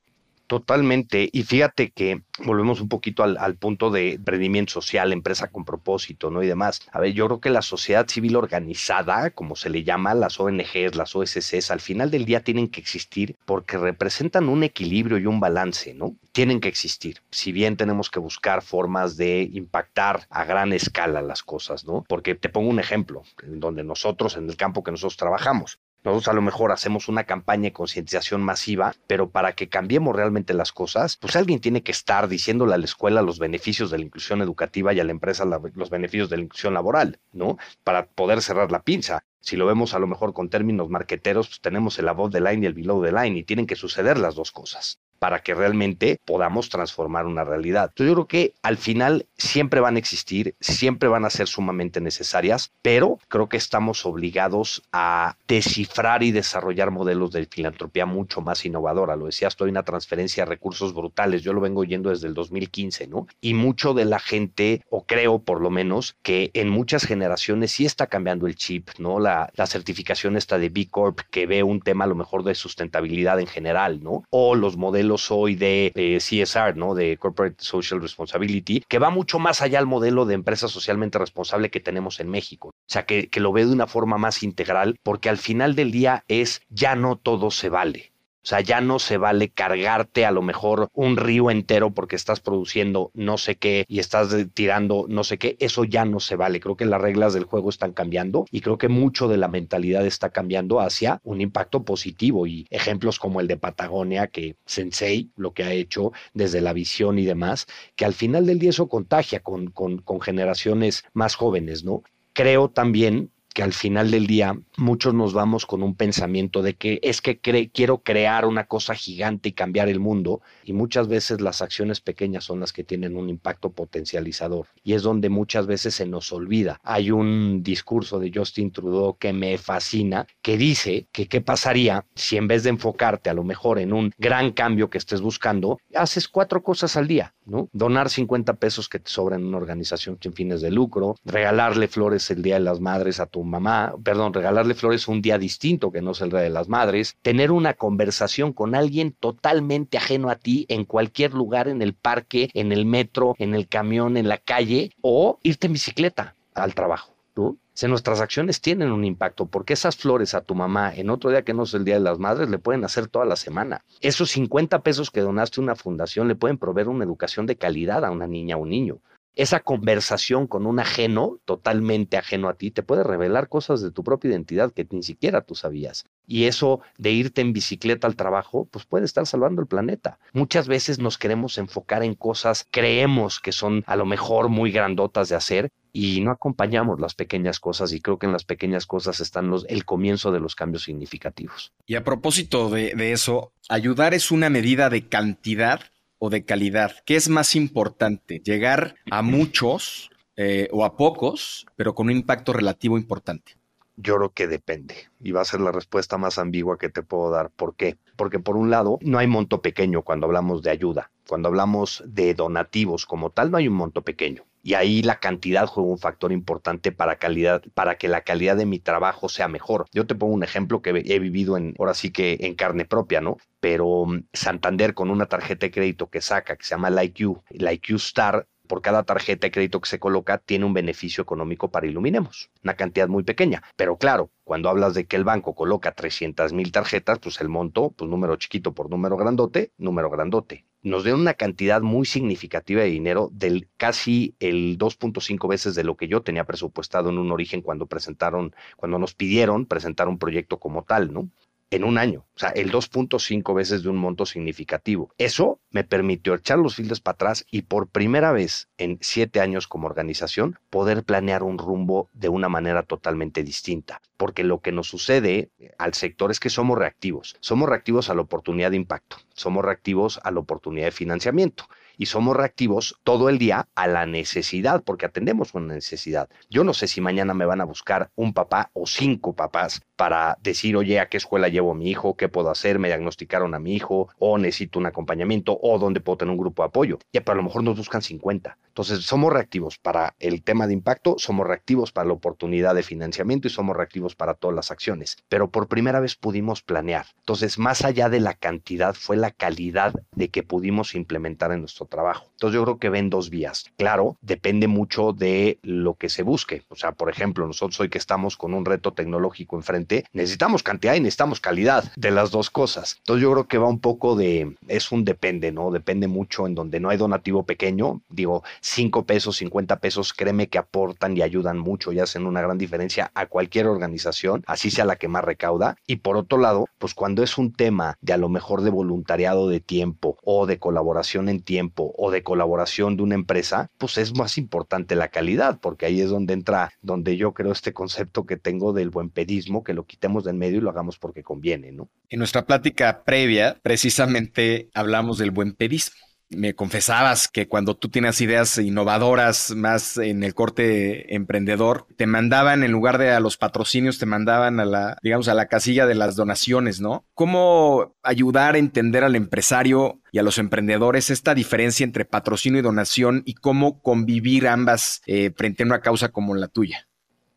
[SPEAKER 1] Totalmente. Y fíjate que volvemos un poquito al, punto de emprendimiento social, empresa con propósito, ¿no? Y demás. A ver, yo creo que la sociedad civil organizada, como se le llama, las ONGs, las OSCs, al final del día tienen que existir porque representan un equilibrio y un balance, ¿no? Tienen que existir. Si bien tenemos que buscar formas de impactar a gran escala las cosas, ¿no? Porque te pongo un ejemplo, en donde nosotros, en el campo que nosotros trabajamos, nosotros a lo mejor hacemos una campaña de concientización masiva, pero para que cambiemos realmente las cosas, pues alguien tiene que estar diciéndole a la escuela los beneficios de la inclusión educativa y a la empresa los beneficios de la inclusión laboral, ¿no? Para poder cerrar la pinza. Si lo vemos a lo mejor con términos marqueteros, pues tenemos el above the line y el below the line y tienen que suceder las dos cosas para que realmente podamos transformar una realidad. Entonces yo creo que al final siempre van a existir, siempre van a ser sumamente necesarias, pero creo que estamos obligados a descifrar y desarrollar modelos de filantropía mucho más innovadora. Lo decía, estoy una transferencia de recursos brutales, yo lo vengo oyendo desde el 2015, ¿no? Y mucho de la gente, o creo por lo menos, que en muchas generaciones sí está cambiando el chip, ¿no? La, la certificación esta de B Corp que ve un tema a lo mejor de sustentabilidad en general, ¿no? O los modelos soy de CSR, ¿no? De Corporate Social Responsibility, que va mucho más allá al modelo de empresa socialmente responsable que tenemos en México. O sea, que, que lo ve de una forma más integral, porque al final del día es ya no todo se vale. O sea, ya no se vale cargarte a lo mejor un río entero porque estás produciendo no sé qué y estás tirando no sé qué. Eso ya no se vale. Creo que las reglas del juego están cambiando y creo que mucho de la mentalidad está cambiando hacia un impacto positivo y ejemplos como el de Patagonia, que Sensei lo que ha hecho desde la visión y demás, que al final del día eso contagia con, con, con generaciones más jóvenes, ¿no? Creo también que al final del día muchos nos vamos con un pensamiento de que es que quiero crear una cosa gigante y cambiar el mundo y muchas veces las acciones pequeñas son las que tienen un impacto potencializador y es donde muchas veces se nos olvida. Hay un discurso de Justin Trudeau que me fascina que dice que qué pasaría si en vez de enfocarte a lo mejor en un gran cambio que estés buscando, haces cuatro cosas al día, ¿no? Donar 50 pesos que te sobran en una organización sin fines de lucro, regalarle flores el Día de las Madres a tu mamá, perdón, regalarle flores un día distinto que no es el Día de las Madres, tener una conversación con alguien totalmente ajeno a ti en cualquier lugar, en el parque, en el metro, en el camión, en la calle, o irte en bicicleta al trabajo. ¿no? Si nuestras acciones tienen un impacto, porque esas flores a tu mamá en otro día que no es el Día de las Madres le pueden hacer toda la semana. Esos 50 pesos que donaste a una fundación le pueden proveer una educación de calidad a una niña o un niño esa conversación con un ajeno, totalmente ajeno a ti, te puede revelar cosas de tu propia identidad que ni siquiera tú sabías. Y eso de irte en bicicleta al trabajo, pues puede estar salvando el planeta. Muchas veces nos queremos enfocar en cosas, creemos que son a lo mejor muy grandotas de hacer y no acompañamos las pequeñas cosas y creo que en las pequeñas cosas están los, el comienzo de los cambios significativos.
[SPEAKER 2] Y a propósito de, de eso, ayudar es una medida de cantidad o de calidad? ¿Qué es más importante? ¿Llegar a muchos eh, o a pocos, pero con un impacto relativo importante?
[SPEAKER 1] Yo creo que depende y va a ser la respuesta más ambigua que te puedo dar. ¿Por qué? Porque por un lado, no hay monto pequeño cuando hablamos de ayuda. Cuando hablamos de donativos como tal, no hay un monto pequeño. Y ahí la cantidad juega un factor importante para, calidad, para que la calidad de mi trabajo sea mejor. Yo te pongo un ejemplo que he vivido en, ahora sí que en carne propia, ¿no? Pero mm, Santander con una tarjeta de crédito que saca, que se llama Like You, Like You Star, por cada tarjeta de crédito que se coloca tiene un beneficio económico para Iluminemos, una cantidad muy pequeña. Pero claro, cuando hablas de que el banco coloca 300 mil tarjetas, pues el monto, pues número chiquito por número grandote, número grandote nos dieron una cantidad muy significativa de dinero del casi el 2.5 veces de lo que yo tenía presupuestado en un origen cuando presentaron, cuando nos pidieron presentar un proyecto como tal, ¿no? En un año, o sea, el 2.5 veces de un monto significativo. Eso me permitió echar los files para atrás y por primera vez en siete años como organización poder planear un rumbo de una manera totalmente distinta. Porque lo que nos sucede al sector es que somos reactivos. Somos reactivos a la oportunidad de impacto, somos reactivos a la oportunidad de financiamiento y somos reactivos todo el día a la necesidad, porque atendemos una necesidad. Yo no sé si mañana me van a buscar un papá o cinco papás para decir, oye, ¿a qué escuela llevo mi hijo? ¿Qué puedo hacer? ¿Me diagnosticaron a mi hijo? ¿O necesito un acompañamiento? ¿O dónde puedo tener un grupo de apoyo? Ya, pero a lo mejor nos buscan 50. Entonces, somos reactivos para el tema de impacto, somos reactivos para la oportunidad de financiamiento y somos reactivos para todas las acciones. Pero por primera vez pudimos planear. Entonces, más allá de la cantidad, fue la calidad de que pudimos implementar en nuestro trabajo. Entonces, yo creo que ven dos vías. Claro, depende mucho de lo que se busque. O sea, por ejemplo, nosotros hoy que estamos con un reto tecnológico enfrente, necesitamos cantidad y necesitamos calidad de las dos cosas. Entonces, yo creo que va un poco de, es un depende, ¿no? Depende mucho en donde no hay donativo pequeño. Digo, 5 pesos, 50 pesos, créeme que aportan y ayudan mucho y hacen una gran diferencia a cualquier organización, así sea la que más recauda. Y por otro lado, pues cuando es un tema de a lo mejor de voluntariado de tiempo o de colaboración en tiempo o de colaboración de una empresa, pues es más importante la calidad, porque ahí es donde entra, donde yo creo este concepto que tengo del buen pedismo, que lo quitemos del medio y lo hagamos porque conviene, ¿no?
[SPEAKER 2] En nuestra plática previa, precisamente hablamos del buen pedismo me confesabas que cuando tú tienes ideas innovadoras más en el corte emprendedor, te mandaban en lugar de a los patrocinios, te mandaban a la, digamos, a la casilla de las donaciones, ¿no? ¿Cómo ayudar a entender al empresario y a los emprendedores esta diferencia entre patrocinio y donación y cómo convivir ambas eh, frente a una causa como la tuya?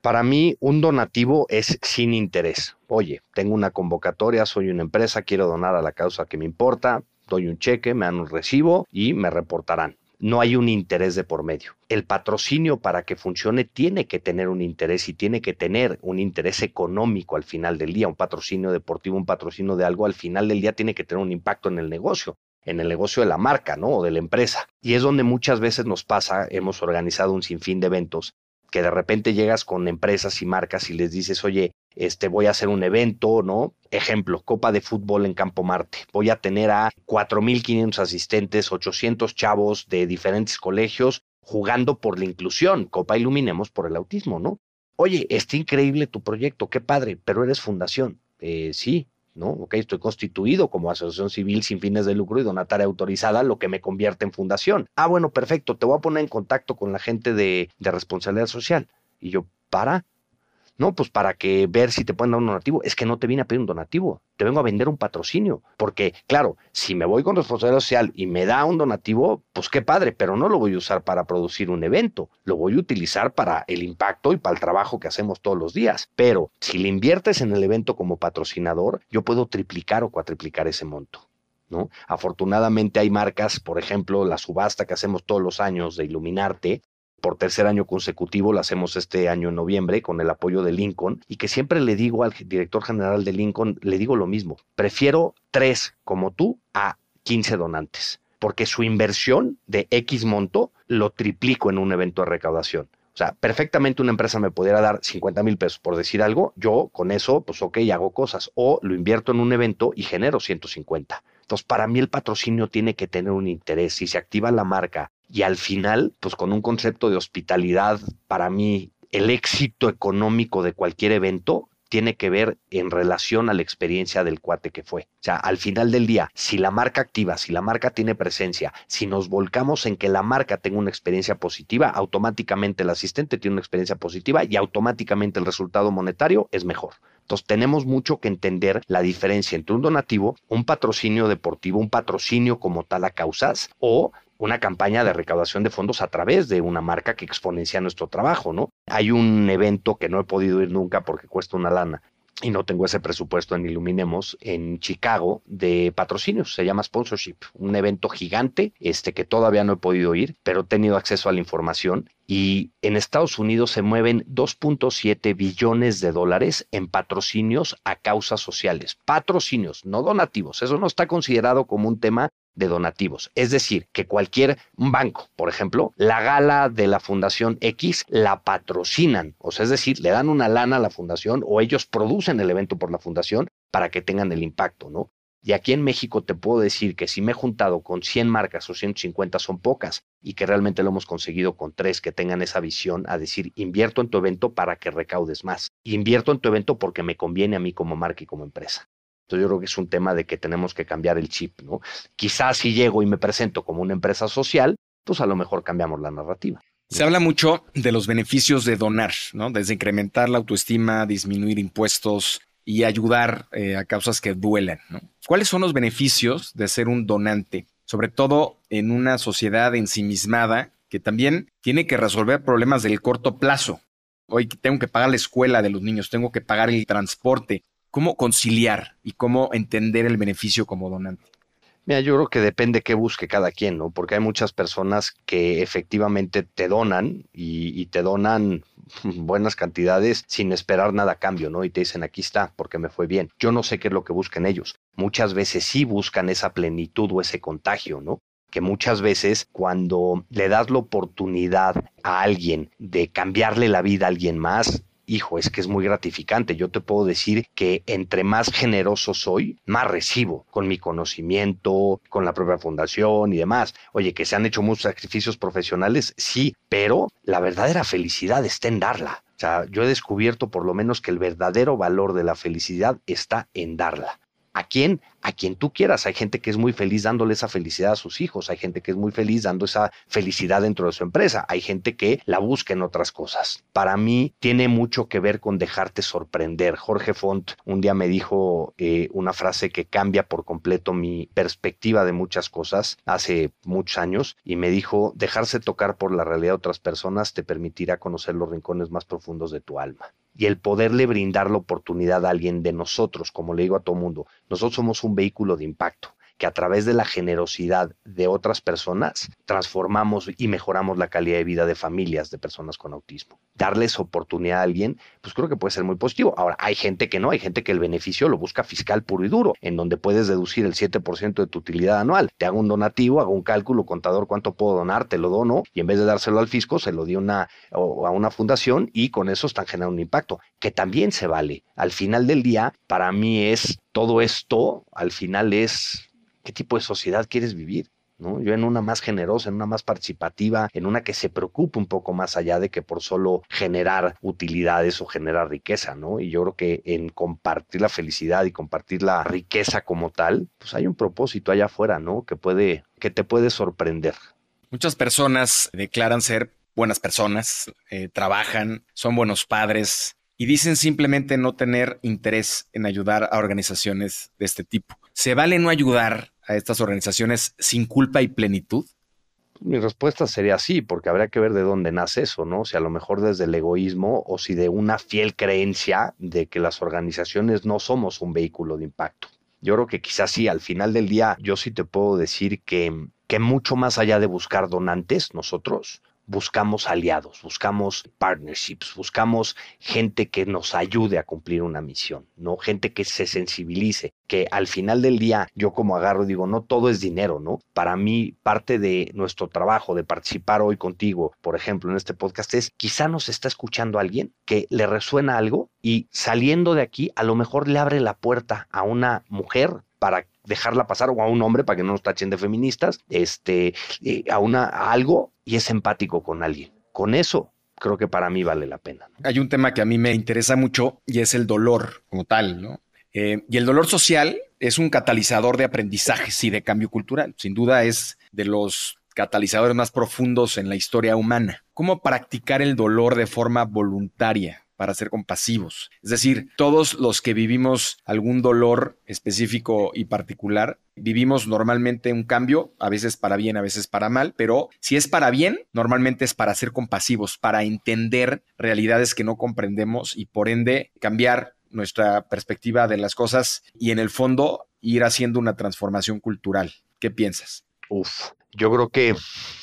[SPEAKER 1] Para mí, un donativo es sin interés. Oye, tengo una convocatoria, soy una empresa, quiero donar a la causa que me importa, doy un cheque, me dan un recibo y me reportarán. No hay un interés de por medio. El patrocinio para que funcione tiene que tener un interés y tiene que tener un interés económico al final del día. Un patrocinio deportivo, un patrocinio de algo, al final del día tiene que tener un impacto en el negocio en el negocio de la marca, ¿no? O de la empresa. Y es donde muchas veces nos pasa, hemos organizado un sinfín de eventos, que de repente llegas con empresas y marcas y les dices, oye, este, voy a hacer un evento, ¿no? Ejemplo, Copa de Fútbol en Campo Marte. Voy a tener a 4.500 asistentes, 800 chavos de diferentes colegios jugando por la inclusión. Copa Iluminemos por el autismo, ¿no? Oye, está increíble tu proyecto, qué padre, pero eres fundación. Eh, sí, ¿no? Ok, estoy constituido como asociación civil sin fines de lucro y donataria autorizada, lo que me convierte en fundación. Ah, bueno, perfecto, te voy a poner en contacto con la gente de, de responsabilidad social. Y yo, para, No, pues para que ver si te pueden dar un donativo. Es que no te vine a pedir un donativo, te vengo a vender un patrocinio. Porque, claro, si me voy con responsabilidad social y me da un donativo, pues qué padre, pero no lo voy a usar para producir un evento. Lo voy a utilizar para el impacto y para el trabajo que hacemos todos los días. Pero si le inviertes en el evento como patrocinador, yo puedo triplicar o cuatriplicar ese monto. ¿No? Afortunadamente hay marcas, por ejemplo, la subasta que hacemos todos los años de Iluminarte, por tercer año consecutivo, la hacemos este año en noviembre con el apoyo de Lincoln y que siempre le digo al director general de Lincoln, le digo lo mismo, prefiero tres como tú a 15 donantes, porque su inversión de X monto lo triplico en un evento de recaudación. O sea, perfectamente una empresa me pudiera dar 50 mil pesos por decir algo, yo con eso, pues ok, hago cosas, o lo invierto en un evento y genero 150. Entonces, para mí el patrocinio tiene que tener un interés. Si se activa la marca y al final, pues con un concepto de hospitalidad, para mí el éxito económico de cualquier evento tiene que ver en relación a la experiencia del cuate que fue. O sea, al final del día, si la marca activa, si la marca tiene presencia, si nos volcamos en que la marca tenga una experiencia positiva, automáticamente el asistente tiene una experiencia positiva y automáticamente el resultado monetario es mejor. Entonces tenemos mucho que entender la diferencia entre un donativo, un patrocinio deportivo, un patrocinio como tal a causas o una campaña de recaudación de fondos a través de una marca que exponencia nuestro trabajo, ¿no? Hay un evento que no he podido ir nunca porque cuesta una lana y no tengo ese presupuesto en Iluminemos en Chicago de patrocinios, se llama sponsorship, un evento gigante, este que todavía no he podido ir, pero he tenido acceso a la información y en Estados Unidos se mueven 2.7 billones de dólares en patrocinios a causas sociales, patrocinios, no donativos, eso no está considerado como un tema de donativos. Es decir, que cualquier banco, por ejemplo, la gala de la Fundación X la patrocinan, o sea, es decir, le dan una lana a la fundación o ellos producen el evento por la fundación para que tengan el impacto, ¿no? Y aquí en México te puedo decir que si me he juntado con 100 marcas o 150 son pocas y que realmente lo hemos conseguido con tres que tengan esa visión a decir, invierto en tu evento para que recaudes más. Invierto en tu evento porque me conviene a mí como marca y como empresa. Entonces yo creo que es un tema de que tenemos que cambiar el chip, ¿no? Quizás si llego y me presento como una empresa social, pues a lo mejor cambiamos la narrativa.
[SPEAKER 2] Se habla mucho de los beneficios de donar, ¿no? Desde incrementar la autoestima, disminuir impuestos y ayudar eh, a causas que duelen, ¿no? ¿Cuáles son los beneficios de ser un donante? Sobre todo en una sociedad ensimismada que también tiene que resolver problemas del corto plazo. Hoy tengo que pagar la escuela de los niños, tengo que pagar el transporte, ¿Cómo conciliar y cómo entender el beneficio como donante?
[SPEAKER 1] Mira, yo creo que depende qué busque cada quien, ¿no? Porque hay muchas personas que efectivamente te donan y, te donan buenas cantidades sin esperar nada a cambio, ¿no? Y te dicen, aquí está, porque me fue bien. Yo no sé qué es lo que buscan ellos. Muchas veces sí buscan esa plenitud o ese contagio, ¿no? que muchas veces cuando le das la oportunidad a alguien de cambiarle la vida a alguien más, hijo, es que es muy gratificante. Yo te puedo decir que entre más generoso soy, más recibo con mi conocimiento, con la propia fundación y demás. Oye, que se han hecho muchos sacrificios profesionales, sí, pero la verdadera felicidad está en darla. O sea, yo he descubierto por lo menos que el verdadero valor de la felicidad está en darla. ¿A quién? A quien tú quieras. Hay gente que es muy feliz dándole esa felicidad a sus hijos. Hay gente que es muy feliz dando esa felicidad dentro de su empresa. Hay gente que la busca en otras cosas. Para mí tiene mucho que ver con dejarte sorprender. Jorge Font un día me dijo eh, una frase que cambia por completo mi perspectiva de muchas cosas hace muchos años y me dijo, dejarse tocar por la realidad de otras personas te permitirá conocer los rincones más profundos de tu alma y el poderle brindar la oportunidad a alguien de nosotros, como le digo a todo mundo, nosotros somos un vehículo de impacto que a través de la generosidad de otras personas transformamos y mejoramos la calidad de vida de familias de personas con autismo. Darles oportunidad a alguien, pues creo que puede ser muy positivo. Ahora, hay gente que no, hay gente que el beneficio lo busca fiscal puro y duro, en donde puedes deducir el 7% de tu utilidad anual. Te hago un donativo, hago un cálculo, contador, cuánto puedo donar, te lo dono, y en vez de dárselo al fisco, se lo di una, a una fundación y con eso están generando un impacto, que también se vale. Al final del día, para mí es todo esto, al final es qué tipo de sociedad quieres vivir. ¿no? Yo en una más generosa, en una más participativa, en una que se preocupe un poco más allá de que por solo generar utilidades o generar riqueza, ¿no? Y yo creo que en compartir la felicidad y compartir la riqueza como tal, pues hay un propósito allá afuera, ¿no? Que puede, que te puede sorprender.
[SPEAKER 2] Muchas personas declaran ser buenas personas, eh, trabajan, son buenos padres, y dicen simplemente no tener interés en ayudar a organizaciones de este tipo. ¿Se vale no ayudar a estas organizaciones sin culpa y plenitud?
[SPEAKER 1] Mi respuesta sería sí, porque habría que ver de dónde nace eso, ¿no? Si a lo mejor desde el egoísmo o si de una fiel creencia de que las organizaciones no somos un vehículo de impacto. Yo creo que quizás sí, al final del día, yo sí te puedo decir que, que mucho más allá de buscar donantes, nosotros buscamos aliados, buscamos partnerships, buscamos gente que nos ayude a cumplir una misión, ¿no? Gente que se sensibilice, que al final del día yo como agarro digo, no todo es dinero, ¿no? Para mí parte de nuestro trabajo de participar hoy contigo, por ejemplo, en este podcast es quizá nos está escuchando alguien que le resuena algo y saliendo de aquí a lo mejor le abre la puerta a una mujer para dejarla pasar o a un hombre para que no nos tachen de feministas, este, eh, a una algo y es empático con alguien. Con eso creo que para mí vale la pena.
[SPEAKER 2] Hay un tema que a mí me interesa mucho y es el dolor como tal, ¿no? Eh, y el dolor social es un catalizador de aprendizajes y de cambio cultural. Sin duda es de los catalizadores más profundos en la historia humana. ¿Cómo practicar el dolor de forma voluntaria? Para ser compasivos. Es decir, todos los que vivimos algún dolor específico y particular, vivimos normalmente un cambio, a veces para bien, a veces para mal, pero si es para bien, normalmente es para ser compasivos, para entender realidades que no comprendemos y por ende cambiar nuestra perspectiva de las cosas y en el fondo ir haciendo una transformación cultural. ¿Qué piensas?
[SPEAKER 1] Uf, yo creo que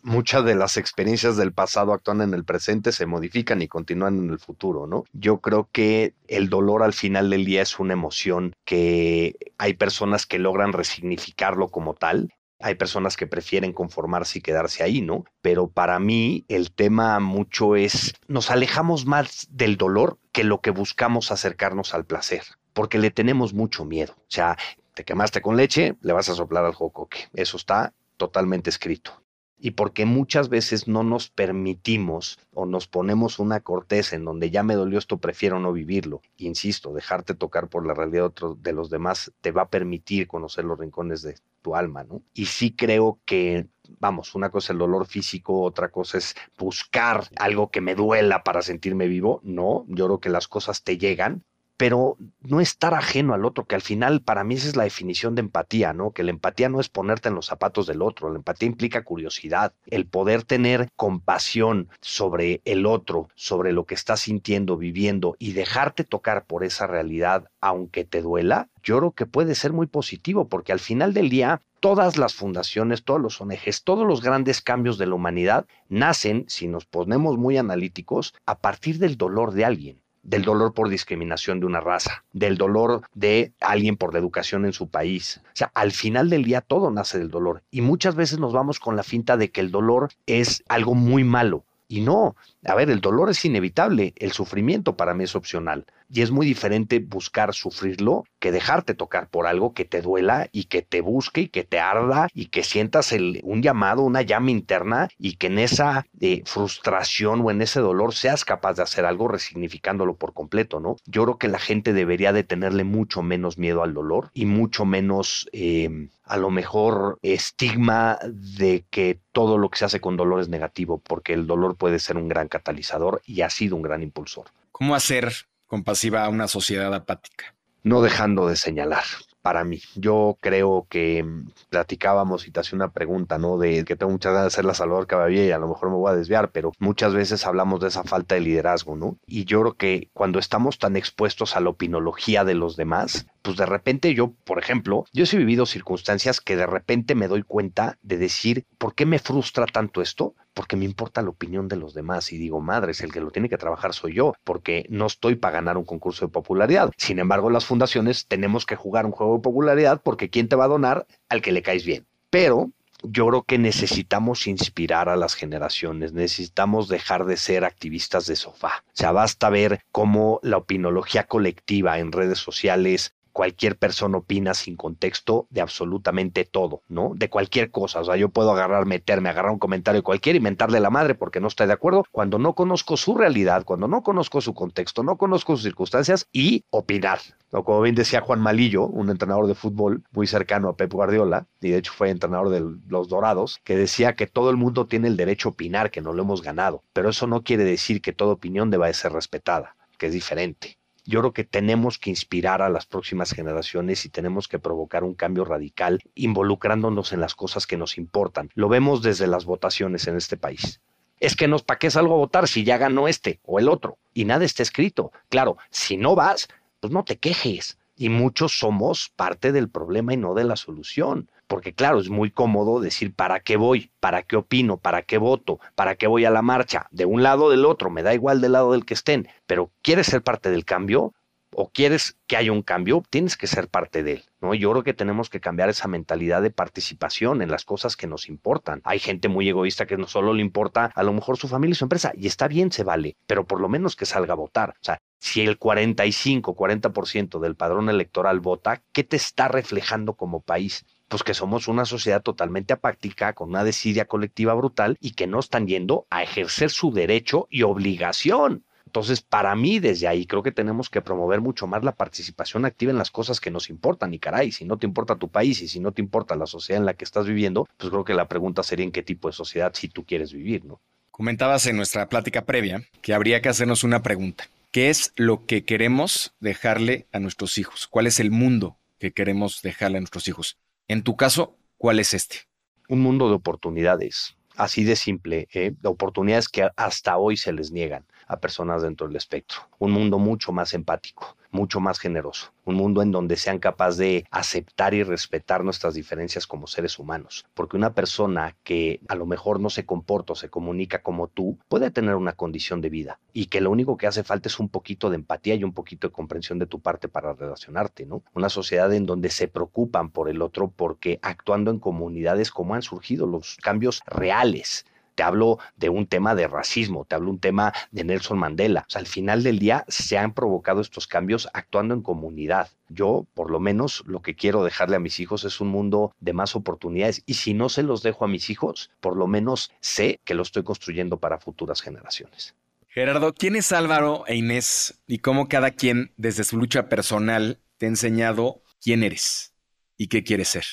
[SPEAKER 1] muchas de las experiencias del pasado actúan en el presente, se modifican y continúan en el futuro, ¿no? Yo creo que el dolor al final del día es una emoción que hay personas que logran resignificarlo como tal hay personas que prefieren conformarse y quedarse ahí, ¿no? Pero para mí el tema mucho es, nos alejamos más del dolor que lo que buscamos acercarnos al placer, porque le tenemos mucho miedo. O sea, te quemaste con leche, le vas a soplar al jocoque. Eso está totalmente escrito. Y porque muchas veces no nos permitimos o nos ponemos una corteza en donde ya me dolió esto, prefiero no vivirlo. Insisto, dejarte tocar por la realidad de los demás te va a permitir conocer los rincones de tu alma, ¿no? Y sí creo que vamos, una cosa es el dolor físico, otra cosa es buscar algo que me duela para sentirme vivo. No, yo creo que las cosas te llegan, pero no estar ajeno al otro, que al final para mí esa es la definición de empatía, ¿no? Que la empatía no es ponerte en los zapatos del otro, la empatía implica curiosidad, el poder tener compasión sobre el otro, sobre lo que estás sintiendo, viviendo y dejarte tocar por esa realidad, aunque te duela, yo creo que puede ser muy positivo, porque al final del día todas las fundaciones, todos los ONGs, todos los grandes cambios de la humanidad nacen, si nos ponemos muy analíticos, a partir del dolor de alguien del dolor por discriminación de una raza, del dolor de alguien por la educación en su país. O sea, al final del día todo nace del dolor y muchas veces nos vamos con la finta de que el dolor es algo muy malo. Y no, a ver, el dolor es inevitable, el sufrimiento para mí es opcional. Y es muy diferente buscar sufrirlo que dejarte tocar por algo que te duela y que te busque y que te arda y que sientas el, un llamado, una llama interna y que en esa eh, frustración o en ese dolor seas capaz de hacer algo resignificándolo por completo, ¿no? Yo creo que la gente debería de tenerle mucho menos miedo al dolor y mucho menos... Eh, a lo mejor estigma de que todo lo que se hace con dolor es negativo, porque el dolor puede ser un gran catalizador y ha sido un gran impulsor.
[SPEAKER 2] ¿Cómo hacer compasiva a una sociedad apática?
[SPEAKER 1] No dejando de señalar, para mí. Yo creo que mm, platicábamos y te hacía una pregunta, ¿no? De que tengo muchas ganas de ser la Salvador Caballé y a lo mejor me voy a desviar, pero muchas veces hablamos de esa falta de liderazgo, ¿no? Y yo creo que cuando estamos tan expuestos a la opinología de los demás, pues de repente yo, por ejemplo, yo he vivido circunstancias que de repente me doy cuenta de decir, ¿por qué me frustra tanto esto? Porque me importa la opinión de los demás y digo, madres, el que lo tiene que trabajar soy yo, porque no estoy para ganar un concurso de popularidad. Sin embargo, las fundaciones tenemos que jugar un juego de popularidad porque ¿quién te va a donar? Al que le caes bien. Pero yo creo que necesitamos inspirar a las generaciones, necesitamos dejar de ser activistas de sofá. O sea, basta ver cómo la opinología colectiva en redes sociales cualquier persona opina sin contexto de absolutamente todo, ¿no? De cualquier cosa. O sea, yo puedo agarrar, meterme, agarrar un comentario de cualquiera y mentarle la madre porque no estoy de acuerdo cuando no conozco su realidad, cuando no conozco su contexto, no conozco sus circunstancias y opinar. Como bien decía Juan Malillo, un entrenador de fútbol muy cercano a Pep Guardiola, y de hecho fue entrenador de los Dorados, que decía que todo el mundo tiene el derecho a opinar, que no lo hemos ganado, pero eso no quiere decir que toda opinión deba de ser respetada. que es diferente. Yo creo que tenemos que inspirar a las próximas generaciones y tenemos que provocar un cambio radical involucrándonos en las cosas que nos importan. Lo vemos desde las votaciones en este país. Es que nos pa' qué salgo a votar si ya ganó este o el otro y nada está escrito. Claro, si no vas, pues no te quejes. Y muchos somos parte del problema y no de la solución. Porque claro, es muy cómodo decir para qué voy, para qué opino, para qué voto, para qué voy a la marcha, de un lado o del otro, me da igual del lado del que estén, pero ¿quieres ser parte del cambio? o quieres que haya un cambio, tienes que ser parte de él, ¿no? Yo creo que tenemos que cambiar esa mentalidad de participación en las cosas que nos importan. Hay gente muy egoísta que no solo le importa a lo mejor su familia y su empresa, y está bien, se vale, pero por lo menos que salga a votar. O sea, si el 45, 40% del padrón electoral vota, ¿qué te está reflejando como país? Pues que somos una sociedad totalmente apática, con una desidia colectiva brutal y que no están yendo a ejercer su derecho y obligación. Entonces, para mí, desde ahí creo que tenemos que promover mucho más la participación activa en las cosas que nos importan. Y caray, si no te importa tu país y si no te importa la sociedad en la que estás viviendo, pues creo que la pregunta sería en qué tipo de sociedad si tú quieres vivir, ¿no?
[SPEAKER 2] Comentabas en nuestra plática previa que habría que hacernos una pregunta. ¿Qué es lo que queremos dejarle a nuestros hijos? ¿Cuál es el mundo que queremos dejarle a nuestros hijos? En tu caso, ¿cuál es este?
[SPEAKER 1] Un mundo de oportunidades, así de simple, ¿eh? de oportunidades que hasta hoy se les niegan a personas dentro del espectro. Un mundo mucho más empático, mucho más generoso, un mundo en donde sean capaces de aceptar y respetar nuestras diferencias como seres humanos, porque una persona que a lo mejor no se comporta o se comunica como tú puede tener una condición de vida y que lo único que hace falta es un poquito de empatía y un poquito de comprensión de tu parte para relacionarte, ¿no? Una sociedad en donde se preocupan por el otro porque actuando en comunidades como han surgido los cambios reales te hablo de un tema de racismo, te hablo un tema de Nelson Mandela. Al final del día se han provocado estos cambios actuando en comunidad. Yo, por lo menos, lo que quiero dejarle a mis hijos es un mundo de más oportunidades. Y si no se los dejo a mis hijos, por lo menos sé que lo estoy construyendo para futuras generaciones.
[SPEAKER 2] Gerardo, ¿quién es Álvaro e Inés y cómo cada quien, desde su lucha personal, te ha enseñado quién eres y qué quieres ser?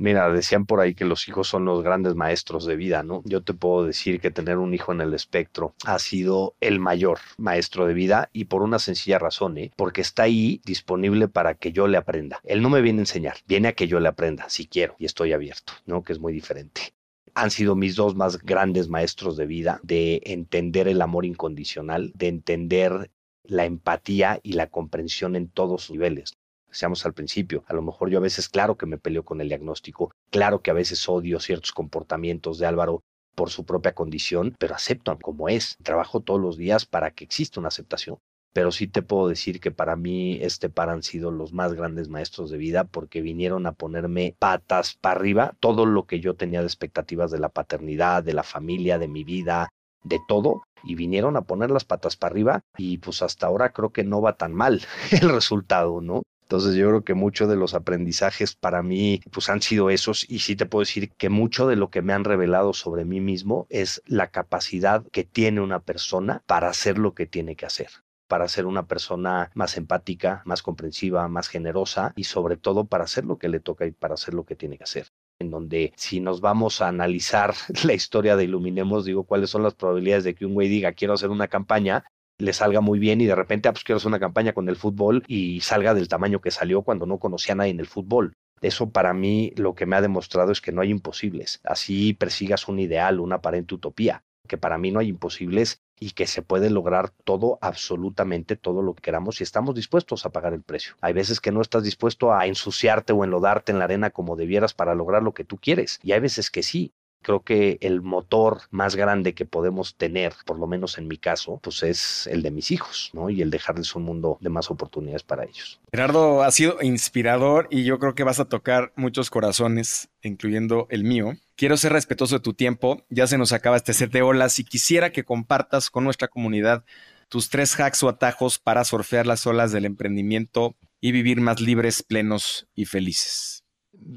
[SPEAKER 1] Mira, decían por ahí que los hijos son los grandes maestros de vida, ¿no? Yo te puedo decir que tener un hijo en el espectro ha sido el mayor maestro de vida y por una sencilla razón, ¿eh? Porque está ahí disponible para que yo le aprenda. Él no me viene a enseñar, viene a que yo le aprenda, si quiero, y estoy abierto, ¿no? Que es muy diferente han sido mis dos más grandes maestros de vida, de entender el amor incondicional, de entender la empatía y la comprensión en todos sus niveles decíamos al principio, a lo mejor yo a veces, claro que me peleo con el diagnóstico, claro que a veces odio ciertos comportamientos de Álvaro por su propia condición, pero acepto como es. Trabajo todos los días para que exista una aceptación. Pero sí te puedo decir que para mí este par han sido los más grandes maestros de vida porque vinieron a ponerme patas para arriba todo lo que yo tenía de expectativas de la paternidad, de la familia, de mi vida, de todo y vinieron a poner las patas para arriba y pues hasta ahora creo que no va tan mal el resultado, ¿no? Entonces yo creo que muchos de los aprendizajes para mí pues han sido esos y sí te puedo decir que mucho de lo que me han revelado sobre mí mismo es la capacidad que tiene una persona para hacer lo que tiene que hacer para ser una persona más empática, más comprensiva, más generosa y sobre todo para hacer lo que le toca y para hacer lo que tiene que hacer. En donde si nos vamos a analizar la historia de Iluminemos, digo, cuáles son las probabilidades de que un güey diga quiero hacer una campaña, le salga muy bien y de repente, ah, pues quiero hacer una campaña con el fútbol y salga del tamaño que salió cuando no conocía a nadie en el fútbol. Eso para mí lo que me ha demostrado es que no hay imposibles. Así persigas un ideal, una aparente utopía, que para mí no hay imposibles y que se puede lograr todo, absolutamente todo lo que queramos y estamos dispuestos a pagar el precio. Hay veces que no estás dispuesto a ensuciarte o enlodarte en la arena como debieras para lograr lo que tú quieres y hay veces que sí. Creo que el motor más grande que podemos tener, por lo menos en mi caso, pues es el de mis hijos, ¿no? Y el dejarles un mundo de más oportunidades para ellos.
[SPEAKER 2] Gerardo, ha sido inspirador y yo creo que vas a tocar muchos corazones, incluyendo el mío. Quiero ser respetuoso de tu tiempo, ya se nos acaba este set de olas y quisiera que compartas con nuestra comunidad tus tres hacks o atajos para surfear las olas del emprendimiento y vivir más libres, plenos y felices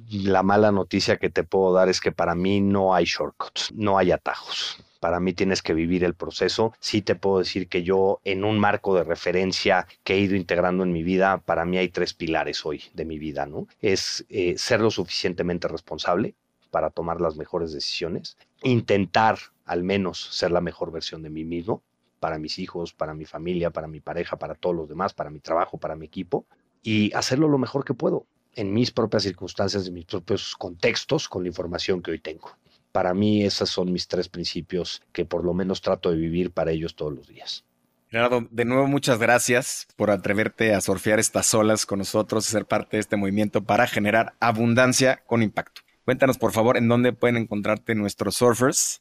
[SPEAKER 1] la mala noticia que te puedo dar es que para mí no hay shortcuts, no hay atajos. Para mí tienes que vivir el proceso. Sí te puedo decir que yo en un marco de referencia que he ido integrando en mi vida, para mí hay tres pilares hoy de mi vida, ¿no? Es eh, ser lo suficientemente responsable para tomar las mejores decisiones, intentar al menos ser la mejor versión de mí mismo, para mis hijos, para mi familia, para mi pareja, para todos los demás, para mi trabajo, para mi equipo, y hacerlo lo mejor que puedo en mis propias circunstancias, en mis propios contextos, con la información que hoy tengo. Para mí, esos son mis tres principios que por lo menos trato de vivir para ellos todos los días.
[SPEAKER 2] Gerardo, de nuevo muchas gracias por atreverte a surfear estas olas con nosotros y ser parte de este movimiento para generar abundancia con impacto. Cuéntanos por favor en dónde pueden encontrarte nuestros surfers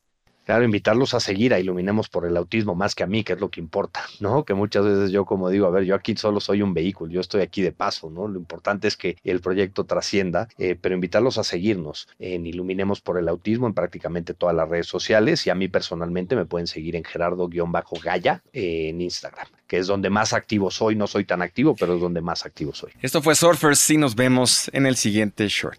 [SPEAKER 1] Claro, invitarlos a seguir a Iluminemos por el Autismo más que a mí, que es lo que importa, ¿no? Que muchas veces yo como digo, a ver, yo aquí solo soy un vehículo, yo estoy aquí de paso, ¿no? Lo importante es que el proyecto trascienda, eh, pero invitarlos a seguirnos en Iluminemos por el Autismo en prácticamente todas las redes sociales y a mí personalmente me pueden seguir en Gerardo-Gaya en Instagram, que es donde más activo soy, no soy tan activo, pero es donde más activo soy.
[SPEAKER 2] Esto fue Surfers y nos vemos en el siguiente short.